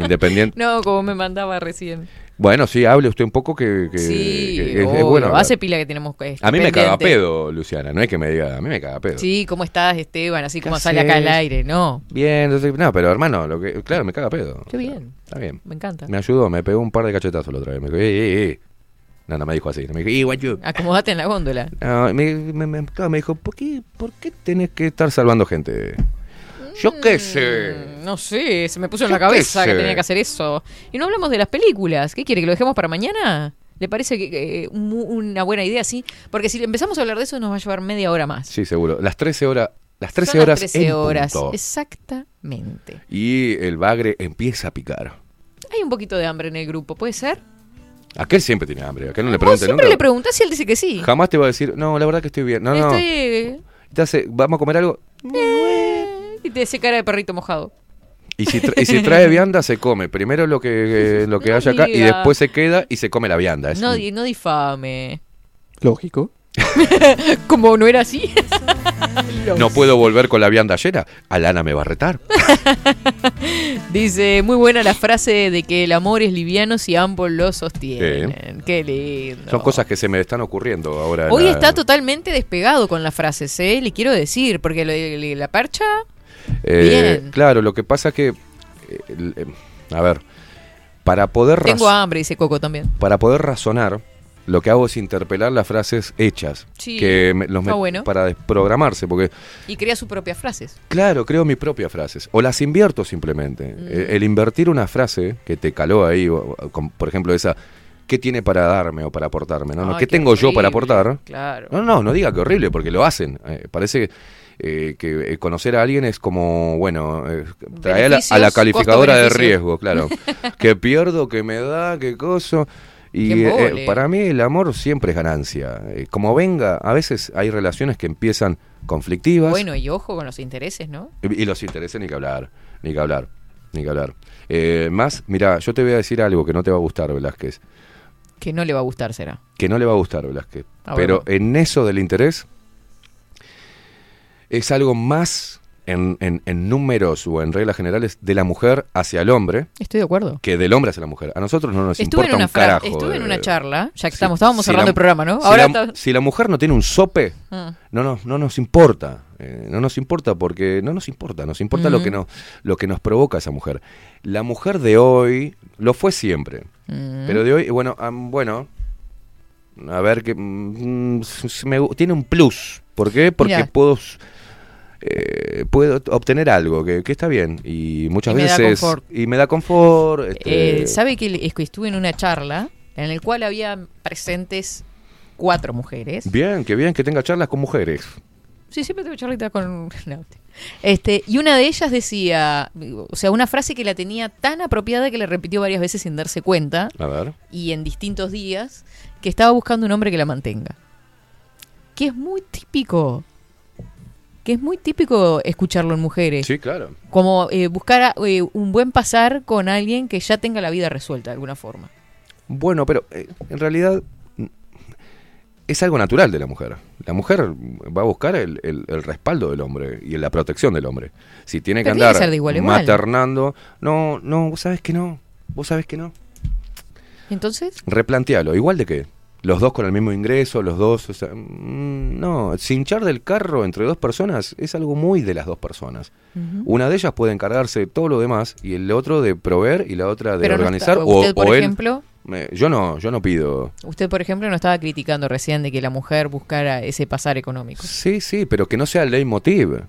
independiente. No, como me mandaba recién. Bueno, sí, hable usted un poco que, que- sí, que es- bueno. hablar. hace pila que tenemos este, A mí me caga pedo, Luciana, no es que me diga, a mí me caga pedo. Sí, ¿cómo estás, Esteban? Así como ¿Qué sale acá al aire, no. Bien, entonces, no, pero hermano, lo que, claro, me caga pedo. Qué bien, Está bien. me encanta. Me ayudó, me pegó un par de cachetazos la otra vez. Me dijo, eh, eh, eh. No, no me dijo así. Me dijo, "Eh, guacho". Acomodate en la góndola. No, me, me, me- claro, me dijo, ¿por qué, ¿por qué tenés que estar salvando gente? Yo qué sé. Mm, No sé, se me puso en la cabeza que sé. tenía que hacer eso. Y no hablamos de las películas. ¿Qué quiere? ¿Que lo dejemos para mañana? ¿Le parece que, que un- una buena idea así? Porque si empezamos a hablar de eso nos va a llevar media hora más. Sí, seguro. Las 13 horas. Las 13 Son horas. las 13 en horas. punto. Exactamente. Y el bagre empieza a picar. Hay un poquito de hambre en el grupo, ¿puede ser? Aquel siempre tiene hambre. Aquel no le Vos pregunte siempre nunca. le preguntás y él dice que sí. Jamás te va a decir, no, la verdad que estoy bien. No, no. Estoy- hace, vamos a comer algo. Y te hace cara de perrito mojado. Y si, tra- y si trae vianda, se come. Primero lo que, eh, lo que No haya acá y después se queda y se come la vianda. Es No, un- di- no difame. lógico. Como no era así. No puedo volver con la vianda llena. Alana me va a retar. Dice, muy buena la frase de que el amor es liviano si ambos lo sostienen. Qué lindo. Son cosas que se me están ocurriendo ahora. Hoy la- está totalmente despegado con las frases, ¿eh? Le quiero decir, porque lo de la percha... Eh, Bien. Claro, lo que pasa es que. eh, eh, a ver. Para poder, Tengo hambre, dice Coco también. para poder razonar, lo que hago es interpelar las frases hechas. Sí, que me- los está me- bueno. Para desprogramarse, porque. Y crea sus propias frases. Claro, creo mis propias frases. O las invierto simplemente. Mm. Eh, El, invertir una frase que te caló ahí, o- con- por ejemplo, esa. ¿Qué tiene para darme o para aportarme? No, no, Ay, ¿Qué qué tengo yo para aportar? claro. No, no, no diga que horrible, porque lo hacen. Eh, parece eh, que eh, conocer a alguien es como, bueno, eh, traer a la, a la Beneficios, calificadora de riesgo, claro. que pierdo, que me da, que coso. Y Qué eh, para mí el amor siempre es ganancia. Como venga, a veces hay relaciones que empiezan conflictivas. Bueno, y ojo con los intereses, ¿no? Y y los intereses ni que hablar, ni que hablar, ni que hablar. Más, mira, yo te voy a decir algo que no te va a gustar, Velázquez. Que no le va a gustar, será. Que no le va a gustar, Velázquez. Pero en eso del interés es algo más en, en- en números o en reglas generales de la mujer hacia el hombre Estoy de acuerdo. que del hombre hacia la mujer. A nosotros no nos Estuve en importa una un carajo. estuve en eh, una charla, ya que si- estamos, estábamos si cerrando la- el programa, ¿no? Si, Ahora la, está- si la mujer no tiene un sope, Ah. no, nos- no nos importa. eh, no nos importa porque no nos importa. Nos importa lo, Mm. que nos, lo que nos provoca esa mujer. La mujer de hoy lo fue siempre. Mm. Pero de hoy, bueno, am, bueno, a ver que mm, me tiene un plus. ¿Por qué? Porque puedo eh, puedo obtener algo que, que está bien y muchas Y veces y me da confort. este, Eh, ¿Sabe que estuve en una charla en el cual había presentes cuatro mujeres? Bien, que bien que tenga charlas con mujeres. Sí, siempre tengo charlita con... no. Este, y una de ellas decía, o sea, una frase que la tenía tan apropiada que le repitió varias veces sin darse cuenta A ver. y en distintos días, que estaba buscando un hombre que la mantenga. Que es muy típico. Que es muy típico escucharlo en mujeres. Sí, claro. Como eh, buscar a- eh, un buen pasar con alguien que ya tenga la vida resuelta de alguna forma. Bueno, pero eh, en realidad mm, es algo natural de la mujer. La mujer va a buscar el, el- el respaldo del hombre y la protección del hombre. Si tiene que Pero que andar de igual igual. maternando, no, no, vos sabés que no. Vos sabés que no. Entonces, Replantealo. ¿Igual de qué? Los dos con el mismo ingreso, los dos. o sea, mm, no, cinchar del carro entre dos personas es algo muy de las dos personas. Una de ellas puede encargarse de todo lo demás y el otro de proveer y la otra de Pero no organizar. está- o, usted, por o él- ejemplo- Me- yo no, yo no pido. usted, por ejemplo, no estaba criticando recién de que la mujer buscara ese pasar económico. Sí, sí, pero que no sea el leitmotiv.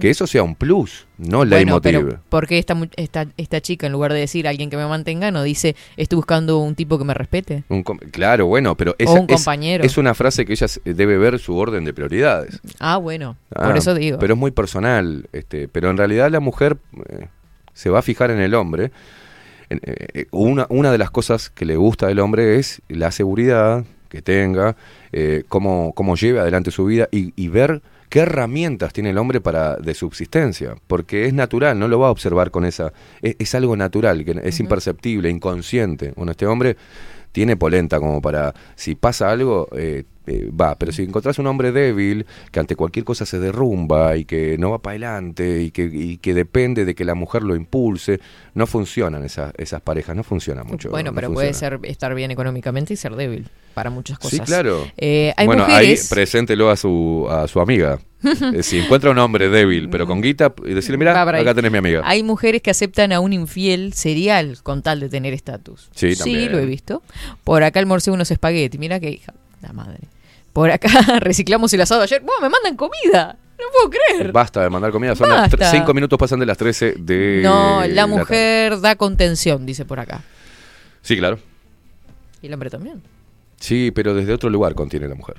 Que eso sea un plus, no el Bueno, pero ¿por qué esta, esta, esta chica, en lugar de decir alguien que me mantenga, no dice estoy buscando un tipo que me respete? Un claro, bueno, pero esa un es- compañero. Es, una frase que ella s- debe ver su orden de prioridades. Ah, bueno, Ah, por eso digo. Pero es muy personal. Este, pero en realidad la mujer eh, se va a fijar en el hombre. Eh, eh, una, una de las cosas que le gusta del hombre es la seguridad que tenga, eh, cómo, cómo lleve adelante su vida y, y ver qué herramientas tiene el hombre para de subsistencia. Porque es natural, no lo va a observar con esa... Es, es algo natural, que es imperceptible, inconsciente. Bueno, este hombre tiene polenta como para, si pasa algo, eh, eh, va, pero si encontrás un hombre débil, que ante cualquier cosa se derrumba y que no va para adelante y que, y que depende de que la mujer lo impulse, no funcionan esas, esas parejas, no funcionan mucho. bueno, no pero puede ser estar bien económicamente y ser débil para muchas cosas. Sí, claro. Eh, hay bueno, mujeres... ahí preséntelo a su, a su amiga. Eh, si encuentra un hombre débil, pero con guita, y decirle, mira, acá tenés mi amiga. Hay mujeres que aceptan a un infiel serial con tal de tener estatus. Sí, también. lo he visto. Por acá almorcé unos espaguetis. Mira qué hija. La madre. Por acá reciclamos el asado ayer. ¡Buah, me mandan comida! No puedo creer. Basta de mandar comida, son las Basta. tre- cinco minutos pasan de las 13 de... no, la mujer da contención, dice por acá. Sí, claro. Y el hombre también. Sí, pero desde otro lugar contiene la mujer.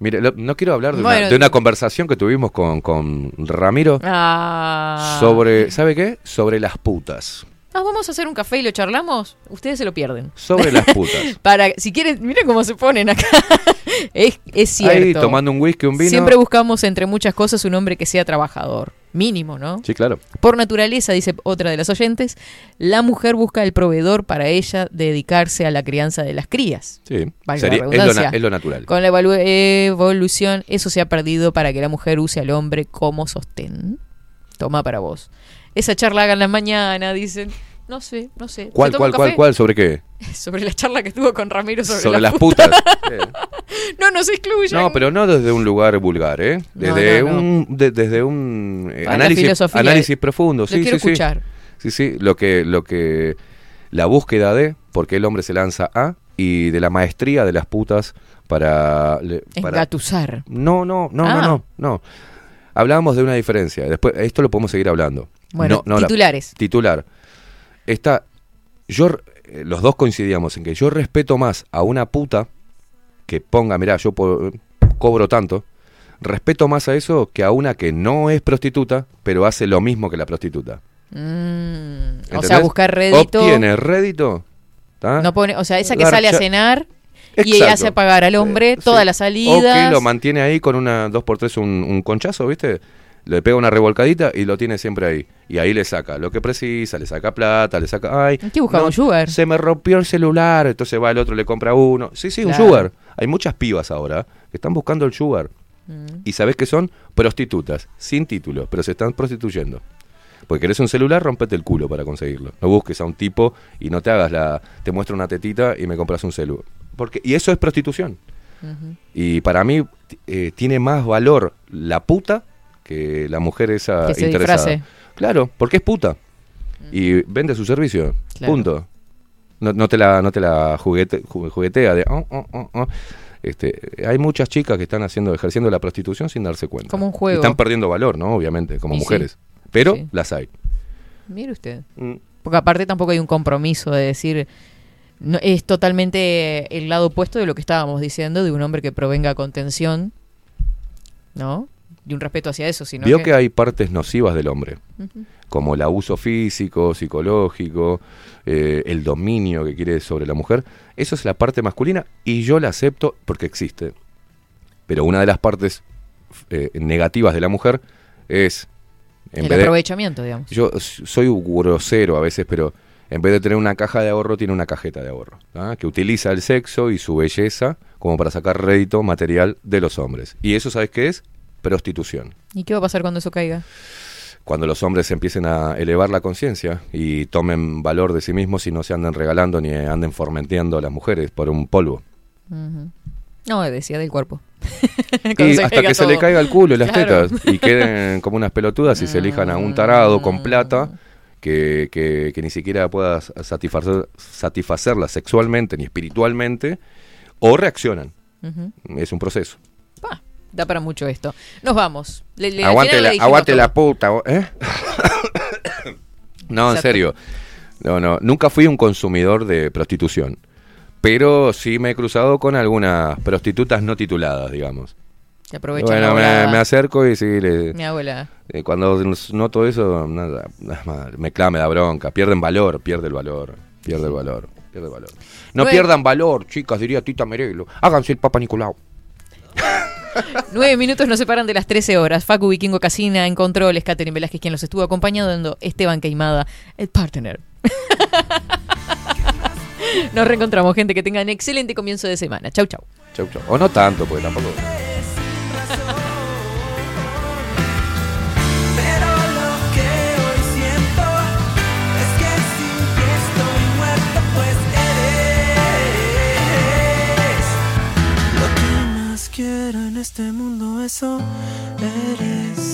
Mire, lo- no quiero hablar de, Bueno, una, de una conversación que tuvimos con, con Ramiro Ah. sobre, ¿sabe qué? Sobre las putas. Ah, vamos a hacer un café y lo charlamos. Ustedes se lo pierden. Sobre las putas. Para, si quieren, miren cómo se ponen acá. es, es cierto. Ahí tomando un whisky, un vino. Siempre buscamos entre muchas cosas un hombre que sea trabajador. Mínimo, ¿no? Sí, claro. Por naturaleza, dice otra de las oyentes, la mujer busca el proveedor para ella dedicarse a la crianza de las crías. Sí. Sería- la es, lo, es natural. Con la evolución, eso se ha perdido para que la mujer use al hombre como sostén. Toma para vos. Esa charla hagan la mañana, dicen. No sé, no sé. ¿Se ¿Cuál, cuál, un cuál, cuál? ¿Sobre qué? Sobre la charla que tuvo con Ramiro sobre, Sobre las las putas. putas. Eh. no nos excluyan. No, pero no desde un lugar vulgar, ¿eh? No, Desde no, no. un, de- desde un eh, Ah, la análisis, análisis profundo. Lo Sí, quiero sí, sí. escuchar. Sí, sí, lo que, lo que, la búsqueda de, porque el hombre se lanza a, y de la maestría de las putas para... para Engatusar. no, no, no, Ah. no, no, no. Hablábamos de una diferencia. Después, esto lo podemos seguir hablando. Bueno, No, no, la- titulares. titular. Esta, yo, eh, los dos coincidíamos en que yo respeto más a una puta que ponga, mirá, yo po- cobro tanto. Respeto más a eso que a una que no es prostituta, pero hace lo mismo que la prostituta. Mm, o sea, buscar rédito. Obtiene rédito. ¿tá? No pone, o sea, esa que sale a cenar y Exacto. hace pagar al hombre todas Sí. las O salidas. que lo mantiene ahí con una 2x3 un, un conchazo, ¿viste? Le pega una revolcadita y lo tiene siempre ahí. Y ahí le saca lo que precisa, le saca plata, le saca. Ay, ¿Qué buscaba, un sugar? Se me rompió el celular, entonces va el otro, le compra uno. Sí, sí, un sugar. Hay muchas pibas ahora que están buscando el sugar. Mm. Y sabes que son prostitutas, sin título, pero se están prostituyendo. Porque querés un celular, rompete el culo para conseguirlo. No busques a un tipo y no te hagas la. Te muestra una tetita y me compras un celu. Porque, y eso es prostitución. Y para mí eh, tiene más valor la puta que la mujer esa Que se interesada. disfrace. Claro, porque es puta. Y vende su servicio. Claro. Punto. No, no te la, no te la juguete, ju- juguetea de. oh, oh, oh, oh. Este, hay muchas chicas que están haciendo, ejerciendo la prostitución sin darse cuenta. Como un Y juego. están perdiendo valor, ¿no? Obviamente, como Y sí. mujeres. Pero Sí. las hay. Mire usted. Mm. Porque aparte tampoco hay un compromiso de decir. No, es totalmente el lado opuesto de lo que estábamos diciendo, de un hombre que provenga contención, ¿no? Y un respeto hacia eso, sino Vio que... hay partes nocivas del hombre, como el abuso físico, psicológico, eh, el dominio que quiere sobre la mujer. Eso es la parte masculina y yo la acepto porque existe. Pero una de las partes eh, negativas de la mujer es... En el vez de- aprovechamiento, digamos. yo soy grosero a veces, pero en vez de tener una caja de ahorro, tiene una cajeta de ahorro, ¿ah? que utiliza el sexo y su belleza como para sacar rédito material de los hombres. Y eso, ¿sabes qué es? Prostitución. ¿Y qué va a pasar cuando eso caiga? Cuando los hombres empiecen a elevar la conciencia y tomen valor de sí mismos y no se anden regalando ni anden formenteando a las mujeres por un polvo. No, decía del cuerpo. Y hasta que se le caiga el culo y las Claro. tetas y queden como unas pelotudas y se elijan a un tarado con plata que, que, que ni siquiera pueda satisfacer, satisfacerla sexualmente ni espiritualmente o reaccionan. Es un proceso. Da para mucho esto. Nos vamos. Le- aguante la, aguante puta. ¿eh? no, en serio. No, no. Nunca fui un consumidor de prostitución. Pero sí me he cruzado con algunas prostitutas no tituladas, digamos. Aprovechan Bueno, me, acerco y sí, le, Mi abuela. eh, cuando noto eso, nada, nada más, me clame da bronca. Pierden valor, pierde el valor, pierde el valor, pierde el valor. No pierdan valor, chicas, diría Tita Merelo. Háganse el Papa Nicolau. Nueve minutos nos separan de las 13 horas. Facu Vikingo Casina en controles. Catherine Velázquez quien los estuvo acompañando. Esteban Queimada, el partner. Nos reencontramos, gente. Que tengan excelente comienzo de semana. Chau, chau. Chau, chau. O no tanto, porque tampoco. Quiero en este mundo, eso eres.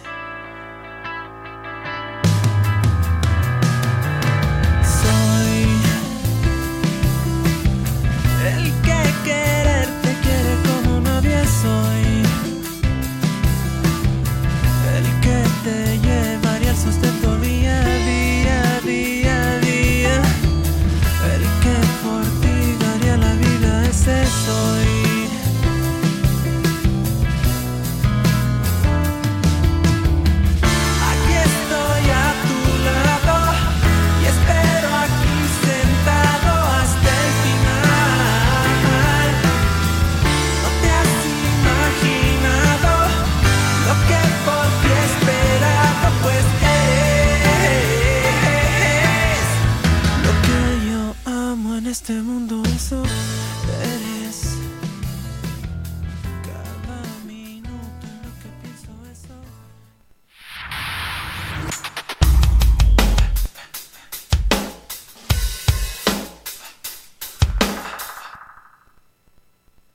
Este mundo, eres.